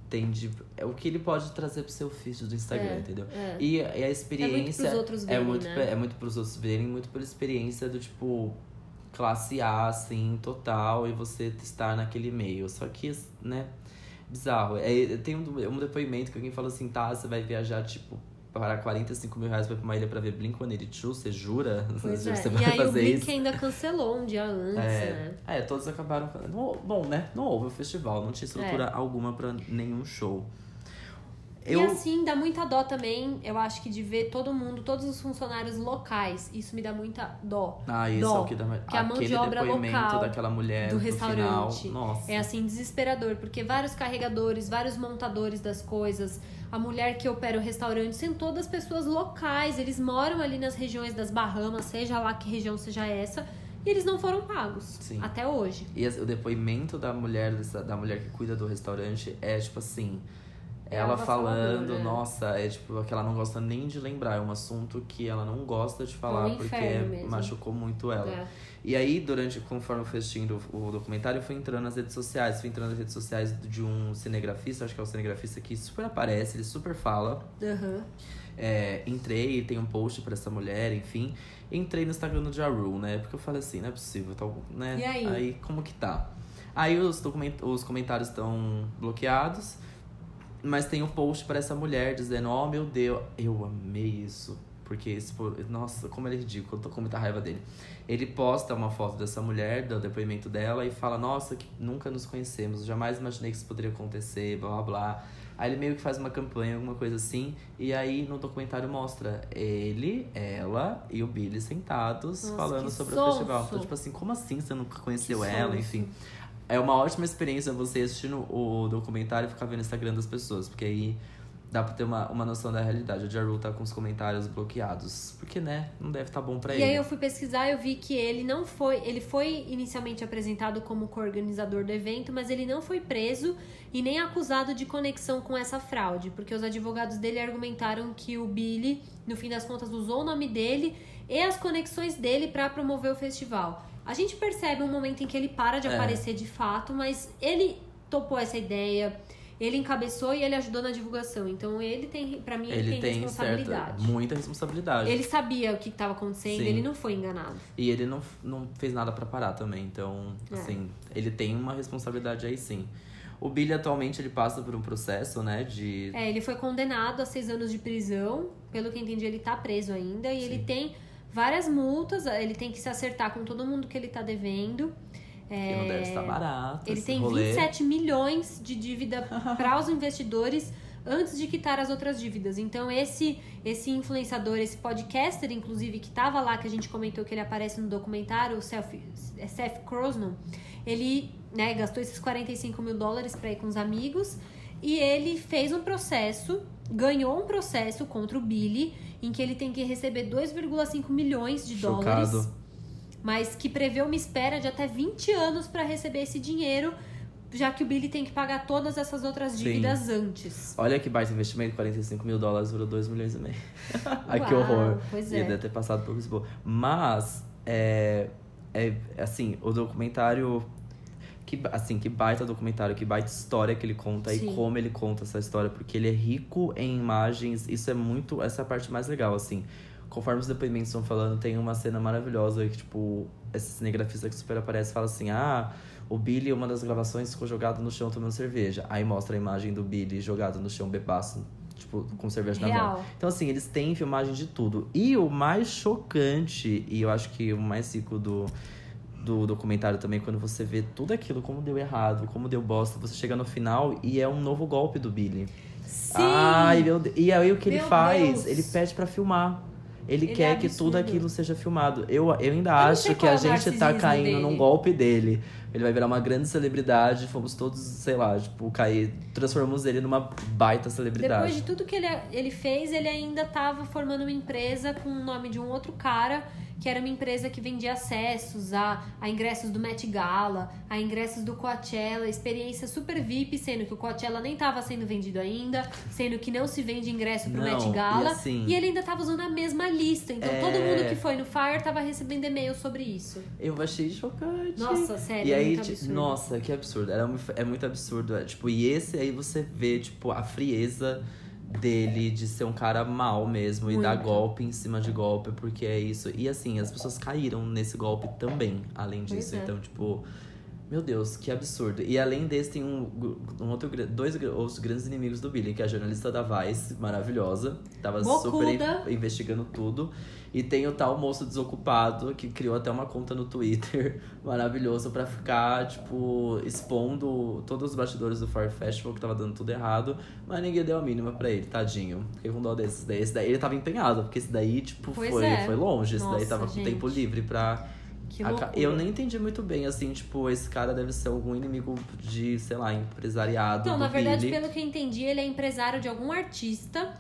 tem de. É o que ele pode trazer pro seu feed do Instagram, É, entendeu? é. E, e a experiência. pros outros é verem, muito, né? é muito pros outros verem, muito pela experiência do tipo. Classe A, assim, total, e você estar naquele meio. Só que, né, bizarro. É, tem um, um depoimento que alguém falou assim, tá, você vai viajar, tipo, para 45 mil reais pra ir pra uma ilha pra ver Blink-182, você jura? [laughs] Pois você é. vai E aí o fazer Blink isso? ainda cancelou um dia antes, né? É, é, todos acabaram. Não, bom, né? Não houve o festival, não tinha estrutura É. alguma pra nenhum show. Eu... E assim, dá muita dó também, eu acho que de ver todo mundo, todos os funcionários locais. Isso me dá muita dó. Ah, isso dó, é o que dá que a mão de obra depoimento local daquela mulher do restaurante. Nossa. É assim, desesperador, porque vários carregadores, vários montadores das coisas, a mulher que opera o restaurante, são todas pessoas locais. Eles moram ali nas regiões das Bahamas, seja lá que região seja essa, e eles não foram pagos. Sim. Até hoje. E o depoimento da mulher, da mulher que cuida do restaurante é tipo assim. É Ela falando, né? nossa, é tipo que ela não gosta nem de lembrar. É um assunto que ela não gosta de falar um porque mesmo. machucou muito ela. É. E aí, durante, conforme eu fui assistindo o documentário, eu fui entrando nas redes sociais. Fui entrando nas redes sociais de um cinegrafista, acho que é o cinegrafista que super aparece, ele super fala. Aham. É, entrei, tem um post pra essa mulher, enfim. Entrei no Instagram do Ja Rule, né? Porque eu falei assim, não é possível, tá, né? E aí? como que tá? Aí os, document... os comentários estão bloqueados, mas tem um post pra essa mulher dizendo, oh meu Deus, eu amei isso. Porque esse, nossa, como ele é ridículo, eu tô com muita raiva dele. Ele posta uma foto dessa mulher, do depoimento dela, e fala, nossa, que nunca nos conhecemos, jamais imaginei que isso poderia acontecer, blá blá blá. Aí ele meio que faz uma campanha, alguma coisa assim, e aí no documentário mostra ele, ela e o Billy sentados Nossa, falando sobre sonso. o festival. Então, tipo assim, como assim você nunca conheceu Que ela? sonso. Enfim. É uma ótima experiência você assistindo o documentário e ficar vendo o Instagram das pessoas, porque aí dá pra ter uma, uma noção da realidade. O Jaru tá com os comentários bloqueados. Porque, né, não deve estar bom pra E ele. aí eu fui pesquisar e eu vi que ele não foi. Ele foi inicialmente apresentado como coorganizador do evento, mas ele não foi preso e nem acusado de conexão com essa fraude, porque os advogados dele argumentaram que o Billy, no fim das contas, usou o nome dele e as conexões dele para promover o festival. A gente percebe um momento em que ele para de É. aparecer de fato, mas ele topou essa ideia. Ele encabeçou e ele ajudou na divulgação. Então ele tem, pra mim, ele, Ele tem, tem responsabilidade. certa, muita responsabilidade. Ele sabia o que estava acontecendo, Sim. ele não foi enganado. E ele não, não fez nada pra parar também. Então, É. assim, ele tem uma responsabilidade aí sim. O Billy atualmente ele passa por um processo, né, de É, ele foi condenado a seis anos de prisão. Pelo que entendi, ele tá preso ainda. E ele tem várias multas. Ele tem que se acertar com todo mundo que ele tá devendo. que não deve estar barato. É, Ele tem rolê. 27 milhões de dívida [laughs] para os investidores antes de quitar as outras dívidas. Então, esse esse influenciador, esse podcaster, inclusive, que tava lá, que a gente comentou que ele aparece no documentário, o Seth, é Seth Crosnon, ele né, gastou esses 45 mil dólares para ir com os amigos e ele fez um processo, ganhou um processo contra o Billy, em que ele tem que receber 2,5 milhões de dólares Chocado. mas que prevê uma espera de até 20 anos para receber esse dinheiro, já que o Billy tem que pagar todas essas outras Sim. dívidas antes. Olha que baita investimento, 45 mil dólares virou 2 milhões e meio. [laughs] Ai, que horror. pois é. deve ter passado por Lisboa. Mas, é, é. Assim, o documentário. Que, assim, que baita documentário, que baita história que ele conta Sim. e como ele conta essa história, porque ele é rico em imagens. Isso é muito. Essa é a parte mais legal, assim. Conforme os depoimentos estão falando, tem uma cena maravilhosa que, tipo, esse cinegrafista que super aparece fala assim: Ah, o Billy, uma das gravações, ficou jogado no chão tomando cerveja. Aí mostra a imagem do Billy jogado no chão, bebaço, tipo, com cerveja na mão. Real. Então, assim, eles têm filmagem de tudo. E o mais chocante, e eu acho que o mais rico do, do documentário também, quando você vê tudo aquilo, como deu errado, como deu bosta, você chega no final e é um novo golpe do Billy. Sim! Ai, meu Deus. E aí o que ele Meu faz? Deus. Ele pede pra filmar. Ele, Ele quer é que tudo aquilo seja filmado. Eu, eu ainda não acho que a é gente tá caindo dele. num golpe dele. Ele vai virar uma grande celebridade. Fomos todos, sei lá, tipo, cair. Transformamos ele numa baita celebridade. Depois de tudo que ele, ele fez, ele ainda tava formando uma empresa com o nome de um outro cara, que era uma empresa que vendia acessos a, a ingressos do Met Gala, a ingressos do Coachella, experiência super VIP, sendo que o Coachella nem tava sendo vendido ainda, sendo que não se vende ingresso pro Não, Met e Gala. assim- ele ainda tava usando a mesma lista. Então É. todo mundo que foi no Fire tava recebendo e-mail sobre isso. Eu achei chocante. Nossa, sério, E é aí, muito absurdo. nossa, que absurdo. Era, é muito absurdo. É, tipo, e esse aí você vê, tipo, a frieza dele de ser um cara mal mesmo e dar Muito. golpe em cima de golpe, porque é isso. E assim, as pessoas caíram nesse golpe também, além disso. é. Então, tipo, Meu Deus, que absurdo. E além desse, tem um, um outro, dois outros grandes inimigos do Billy, que é a jornalista da Vice, maravilhosa. Tava super Bocuda. in- investigando tudo. E tem o tal moço desocupado, que criou até uma conta no Twitter, [laughs] maravilhoso, pra ficar, tipo, expondo todos os bastidores do Fire Festival, que tava dando tudo errado. Mas ninguém deu a mínima pra ele, tadinho. Fiquei com dó desses daí. Esse daí ele tava empenhado, porque esse daí, tipo, Pois foi, é. foi longe. Esse daí Nossa, tava com gente. tempo livre pra Que loucura. Eu nem entendi muito bem, assim, tipo, esse cara deve ser algum inimigo de, sei lá, empresariado. Então, na verdade, Billy. pelo que eu entendi, ele é empresário de algum artista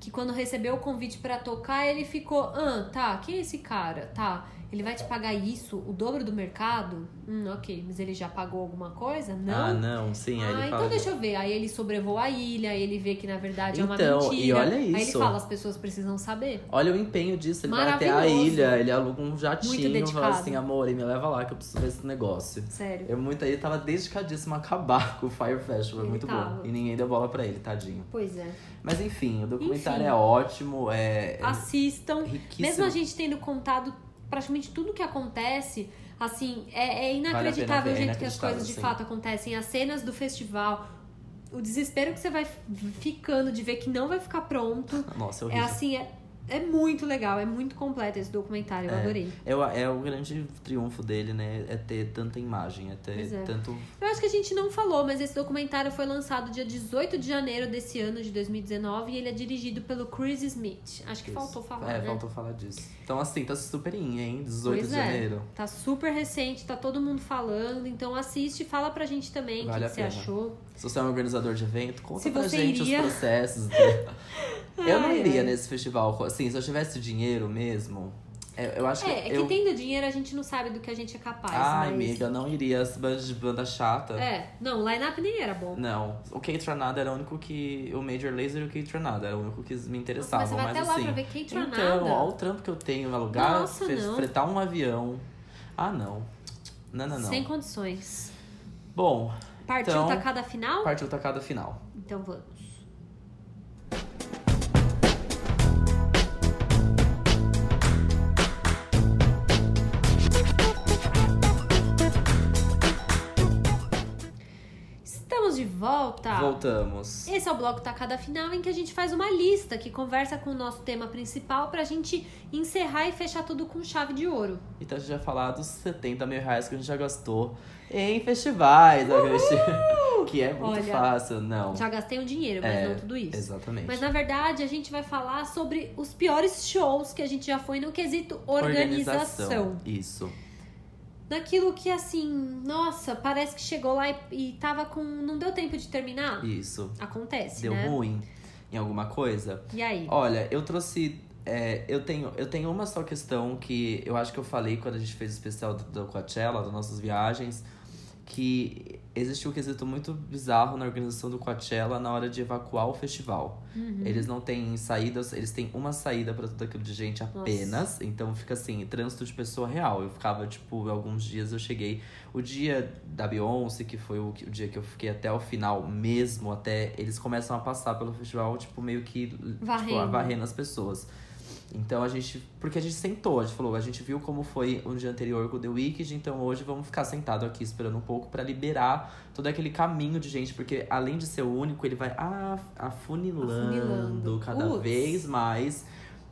que quando recebeu o convite pra tocar, ele ficou, ah, tá, quem é esse cara? Tá, ele vai te pagar isso, o dobro do mercado? Hum, ok, mas ele já pagou alguma coisa? Não? Ah, não, sim, aí Ah, ele então fala. deixa eu ver. Aí ele sobrevoa a ilha, ele vê que na verdade é Então, uma e mentira. olha Aí ele isso. fala, as pessoas precisam saber. Olha o empenho disso, ele vai até a ilha, ele aluga um jatinho, fala assim, amor, me leva lá que eu preciso ver esse negócio. Sério. Eu muito aí tava dedicadíssimo a acabar [laughs] com o Fire Festival, é Ele muito tava. bom. E ninguém deu bola pra ele, tadinho. Pois é. Mas enfim, o documentário Enfim. é ótimo, é, é Assistam. riquíssimo. Mesmo a gente tendo contado praticamente tudo que acontece, assim, é, é inacreditável ver, é o jeito que as coisas de sim. fato acontecem. As cenas do festival, o desespero que você vai ficando de ver que não vai ficar pronto. [laughs] Nossa, é É assim, é, é muito legal, é muito completo esse documentário, eu É. adorei. É, o- é o grande triunfo dele, né? É ter tanta imagem, é ter é. tanto Eu acho que a gente não falou, mas esse documentário foi lançado dia 18 de janeiro desse ano, de 2019, e ele é dirigido pelo Chris Smith. Acho que Isso. faltou falar, É, né? faltou falar disso. Então, assim, tá super in, hein? 18 Pois de é. janeiro. Tá super recente, tá todo mundo falando, então assiste fala pra gente também o Vale que, que você achou. Se você é um organizador de evento, conta Se pra gente iria. os processos. [laughs] eu não Ai, iria ai. nesse festival. Assim, se eu tivesse dinheiro mesmo, é, eu acho que. É, é que eu... tendo dinheiro a gente não sabe do que a gente é capaz, Ai, mas... amiga, eu não iria as bandas de banda chata. É, não, o line-up nem era bom. Não, o K-Tranada era o único que. O Major Laser e o K-Tranada era o único que me Nossa, interessava. mas você vai até lá assim, pra ver K-Tranada. Então, olha o trampo que eu tenho, alugar, Nossa, fe- não. fretar um avião. Ah, não. Não, não, não. Sem condições. Bom, Partiu Então, tacada final? partiu tacada final. Então vamos. Volta. Voltamos. Esse é o bloco Tacada Final em que a gente faz uma lista que conversa com o nosso tema principal pra gente encerrar e fechar tudo com chave de ouro. Então a gente vai falar dos 70 mil reais que a gente já gastou em festivais. [laughs] Que é muito Olha, fácil, não. Já gastei um dinheiro, mas É, não tudo isso. Exatamente. Mas na verdade a gente vai falar sobre os piores shows que a gente já foi no quesito organização. Isso. Naquilo que assim, nossa, parece que chegou lá e, e tava com. não deu tempo de terminar? Isso. Acontece, Deu né? ruim em alguma coisa? E aí? Olha, eu trouxe. é, eu, tenho, eu tenho uma só questão que eu acho que eu falei quando a gente fez o especial do, do Coachella, das nossas viagens, que existiu um quesito muito bizarro na organização do Coachella na hora de evacuar o festival. Uhum. Eles não têm saídas, eles têm uma saída pra tudo aquilo de gente apenas. Então fica assim, trânsito de pessoa real. Eu ficava, tipo, alguns dias eu cheguei. O dia da Beyoncé, que foi o, o dia que eu fiquei até o final mesmo, até eles começam a passar pelo festival, tipo, meio que Tipo, Varrendo. varrendo as pessoas. Então a gente. Porque a gente sentou, a gente falou, a gente viu como foi o dia anterior com o The Wicked, então hoje vamos ficar sentado aqui esperando um pouco pra liberar todo aquele caminho de gente, porque além de ser o único, ele vai af- afunilando, Afunilando. cada vez mais.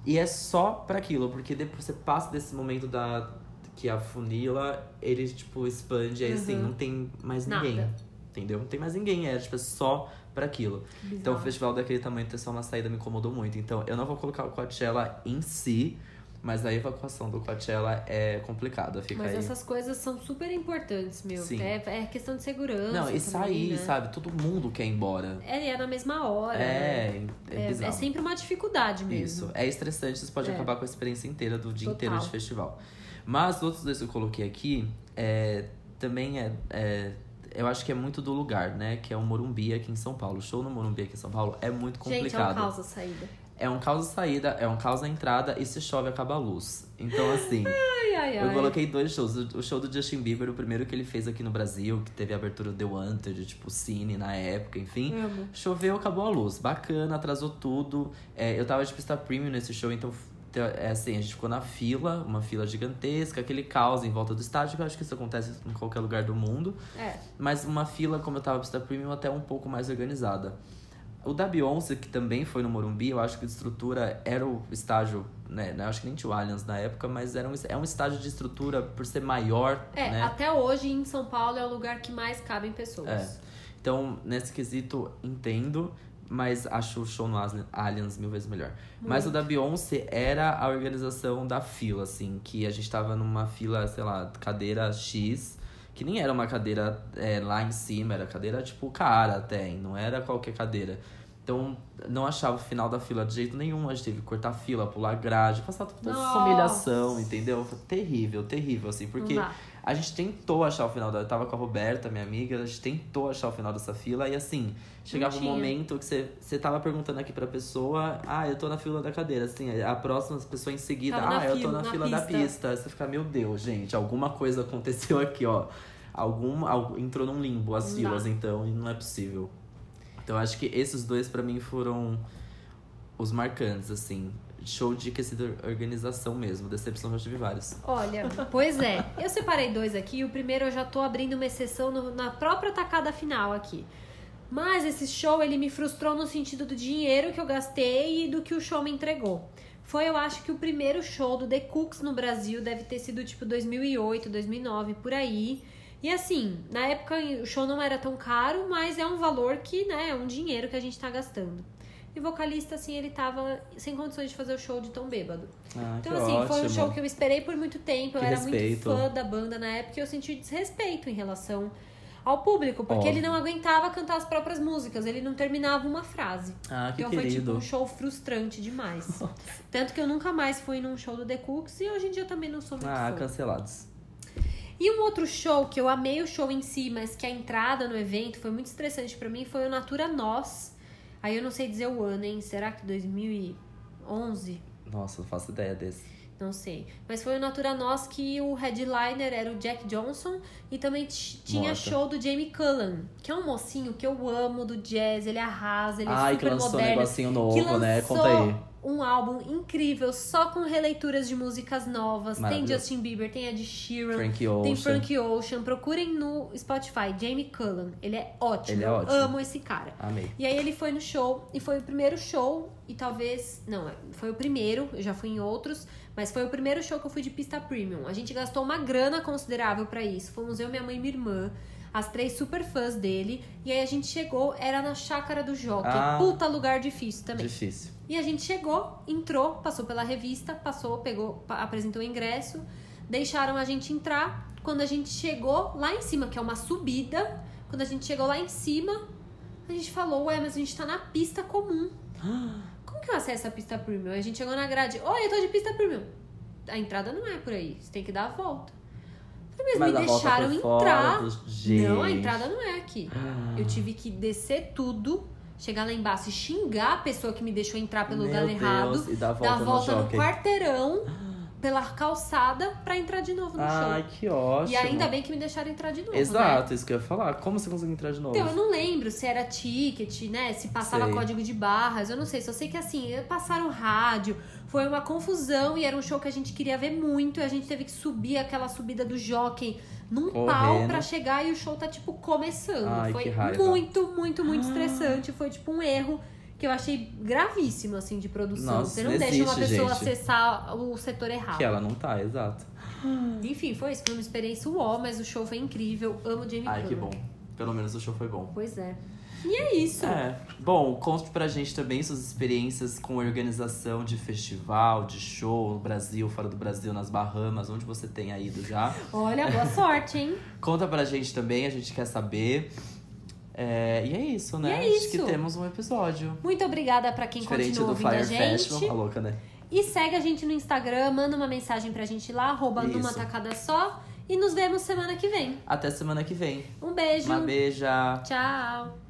E é só pra aquilo, porque depois você passa desse momento da que a funila, ele tipo expande, aí assim, Uhum. não tem mais Nada. ninguém. Entendeu? Não tem mais ninguém, é tipo é só pra aquilo. Então, o Bizarro. festival daquele tamanho ter só uma saída me incomodou muito. Então, eu não vou colocar o Coachella em si, mas a evacuação do Coachella é complicada. Fica Mas aí. essas coisas são super importantes, meu. Sim. É, é questão de segurança. Não, e sair, né? sabe? Todo mundo quer ir embora. É, é na mesma hora. É, é, É, bizarro. é sempre uma dificuldade mesmo. Isso. É estressante, isso pode É. acabar com a experiência inteira do dia Total. inteiro de festival. Mas os outros dois que eu coloquei aqui, é, também é, é- Eu acho que é muito do lugar, né? Que é o Morumbi aqui em São Paulo. O show no Morumbi aqui em São Paulo é muito Gente, é um complicado. caos a saída. É um caos de saída, é um caos na entrada e se chove acaba a luz. Então, assim, Ai, [laughs] ai, ai. eu coloquei dois shows. O show do Justin Bieber, o primeiro que ele fez aqui no Brasil, que teve a abertura do The Wanted, tipo, Cine na época, enfim. Amo. Choveu, acabou a luz. Bacana, atrasou tudo. É, eu tava de pista premium nesse show, Então, é assim, a gente ficou na fila, uma fila gigantesca, aquele caos em volta do estádio, que eu acho que isso acontece em qualquer lugar do mundo. É. Mas uma fila, como eu tava pista premium, até um pouco mais organizada. O da Beyoncé, que também foi no Morumbi, eu acho que de estrutura era o estágio, né? Eu acho que nem tinha o Allianz na época, mas era um, é um estágio de estrutura por ser maior, É, né? até hoje em São Paulo é o lugar que mais cabem pessoas. É. Então, nesse quesito, entendo, mas acho o show no Allianz mil vezes melhor. Mas o da Beyoncé era a organização da fila, assim, que a gente tava numa fila, sei lá, cadeira X, que nem era uma cadeira é, lá em cima, era cadeira tipo cara até, hein? não era qualquer cadeira. Então, não achava o final da fila de jeito nenhum. A gente teve que cortar fila, pular grade, passar toda essa humilhação, entendeu? Foi terrível, terrível, assim, porque. A gente tentou achar o final da. Eu tava com a Roberta, minha amiga, a gente tentou achar o final dessa fila e assim, chegava um momento que você, você tava perguntando aqui pra pessoa, ah, eu tô na fila da cadeira. Assim, a próxima pessoa em seguida, ah, eu tô na, na fila da pista. pista. Aí você fica, meu Deus, gente, alguma coisa aconteceu aqui, ó. Algum, al- entrou num limbo as Não filas, dá. então, e não é possível. Então acho que esses dois pra mim foram os marcantes, assim. Show de quesito organização mesmo. Decepção já tive vários. Olha, pois é. Eu separei dois aqui. O primeiro eu já tô abrindo uma exceção no- na própria tacada final aqui. Mas esse show, ele me frustrou no sentido do dinheiro que eu gastei e do que o show me entregou. Foi, eu acho que o primeiro show do The Cooks no Brasil deve ter sido tipo 2008, 2009, por aí. E assim, na época o show não era tão caro, mas é um valor que, né, é um dinheiro que a gente tá gastando. E o vocalista, assim, ele tava sem condições de fazer o show de tão bêbado. Ah, Então, assim, foi um ótimo. show que eu esperei por muito tempo. Eu Que era respeito. muito fã da banda na época e eu senti desrespeito em relação ao público, porque Óbvio. ele não aguentava cantar as próprias músicas, ele não terminava uma frase. Ah, que então foi tipo querido. um show frustrante demais. [laughs] Tanto que eu nunca mais fui num show do The Cooks e hoje em dia também não sou muito Ah, fã. cancelados. E um outro show que eu amei o show em si, mas que a entrada no evento foi muito estressante pra mim foi o Natura Nós. Aí eu não sei dizer o ano, hein? Será que 2011? Nossa, não faço ideia desse. Não sei. Mas foi o Natura Nós que o headliner era o Jack Johnson e também tinha Morta. show do Jamie Cullen, que é um mocinho que eu amo do jazz, ele arrasa, ele é Ai, que super lançou um moderno. negocinho novo, que lançou né? Conta aí. Um álbum incrível, só com releituras de músicas novas. Tem. Justin Bieber, tem Ed Sheeran, Frank Ocean. tem Frank Ocean. Procurem no Spotify, Jamie Cullen. Ele é ótimo. Ele é ótimo. amo esse cara. Amei. E aí ele foi no show, e foi o primeiro show, e talvez. Não, foi o primeiro, eu já fui em outros, mas foi o primeiro show que eu fui de pista premium. A gente gastou uma grana considerável pra isso. Fomos eu, minha mãe e minha irmã. As três super fãs dele. E aí a gente chegou, era na chácara do Jockey. Ah. Puta lugar difícil também. Difícil. E a gente chegou, entrou, passou pela revista, passou, pegou, apresentou o ingresso, deixaram a gente entrar. Quando a gente chegou lá em cima, que é uma subida, quando a gente chegou lá em cima, a gente falou, ué, mas a gente tá na pista comum. [gasps] Como que eu acesso a pista premium? Aí a gente chegou na grade, oi, eu tô de pista premium. A entrada não é por aí, você tem que dar a volta. Mas, Mas me deixaram entrar. Não, a entrada não é aqui. Eu tive que descer tudo, chegar lá embaixo e xingar a pessoa que me deixou entrar pelo Meu lugar Deus, errado, e dar a dar volta a no volta no, quarteirão, [gasps] pela calçada, pra entrar de novo no Ai, show. que ótimo. E ainda bem que me deixaram entrar de novo. Né? Exato, isso que eu ia falar. Como você conseguiu entrar de novo? Então, eu não lembro se era ticket, né? Se passava Sei. código de barras, eu não sei. Só sei que assim, passaram rádio, foi uma confusão e era um show que a gente queria ver muito. E a gente teve que subir aquela subida do jockey num Correndo. pau pra chegar e o show tá, tipo, começando. Ai, foi muito, muito, muito estressante. Foi, tipo, um erro que eu achei gravíssimo, assim, de produção. Nossa, Você não não deixa uma existe, pessoa gente. acessar o setor errado. Que ela não tá, exato. [gasps] Enfim, foi isso. Foi uma experiência uó, mas o show foi incrível. Amo Jamie Ai, que bom. Pelo menos o show foi bom. Pois é. E é isso. É. Bom, conte pra gente também suas experiências com organização de festival, de show no Brasil, fora do Brasil, nas Bahamas, onde você tenha ido já. Olha, boa [laughs] sorte, hein? Conta pra gente também, a gente quer saber. É, e é isso, né? E é Acho que isso. temos um episódio. Muito obrigada pra quem Diferente continua do ouvindo a Fire gente. Festival, a louca, né? E segue a gente no Instagram, manda uma mensagem pra gente lá, arroba Isso. numa tacada só. E nos vemos semana que vem. Até semana que vem. Um beijo. Uma beija. Tchau.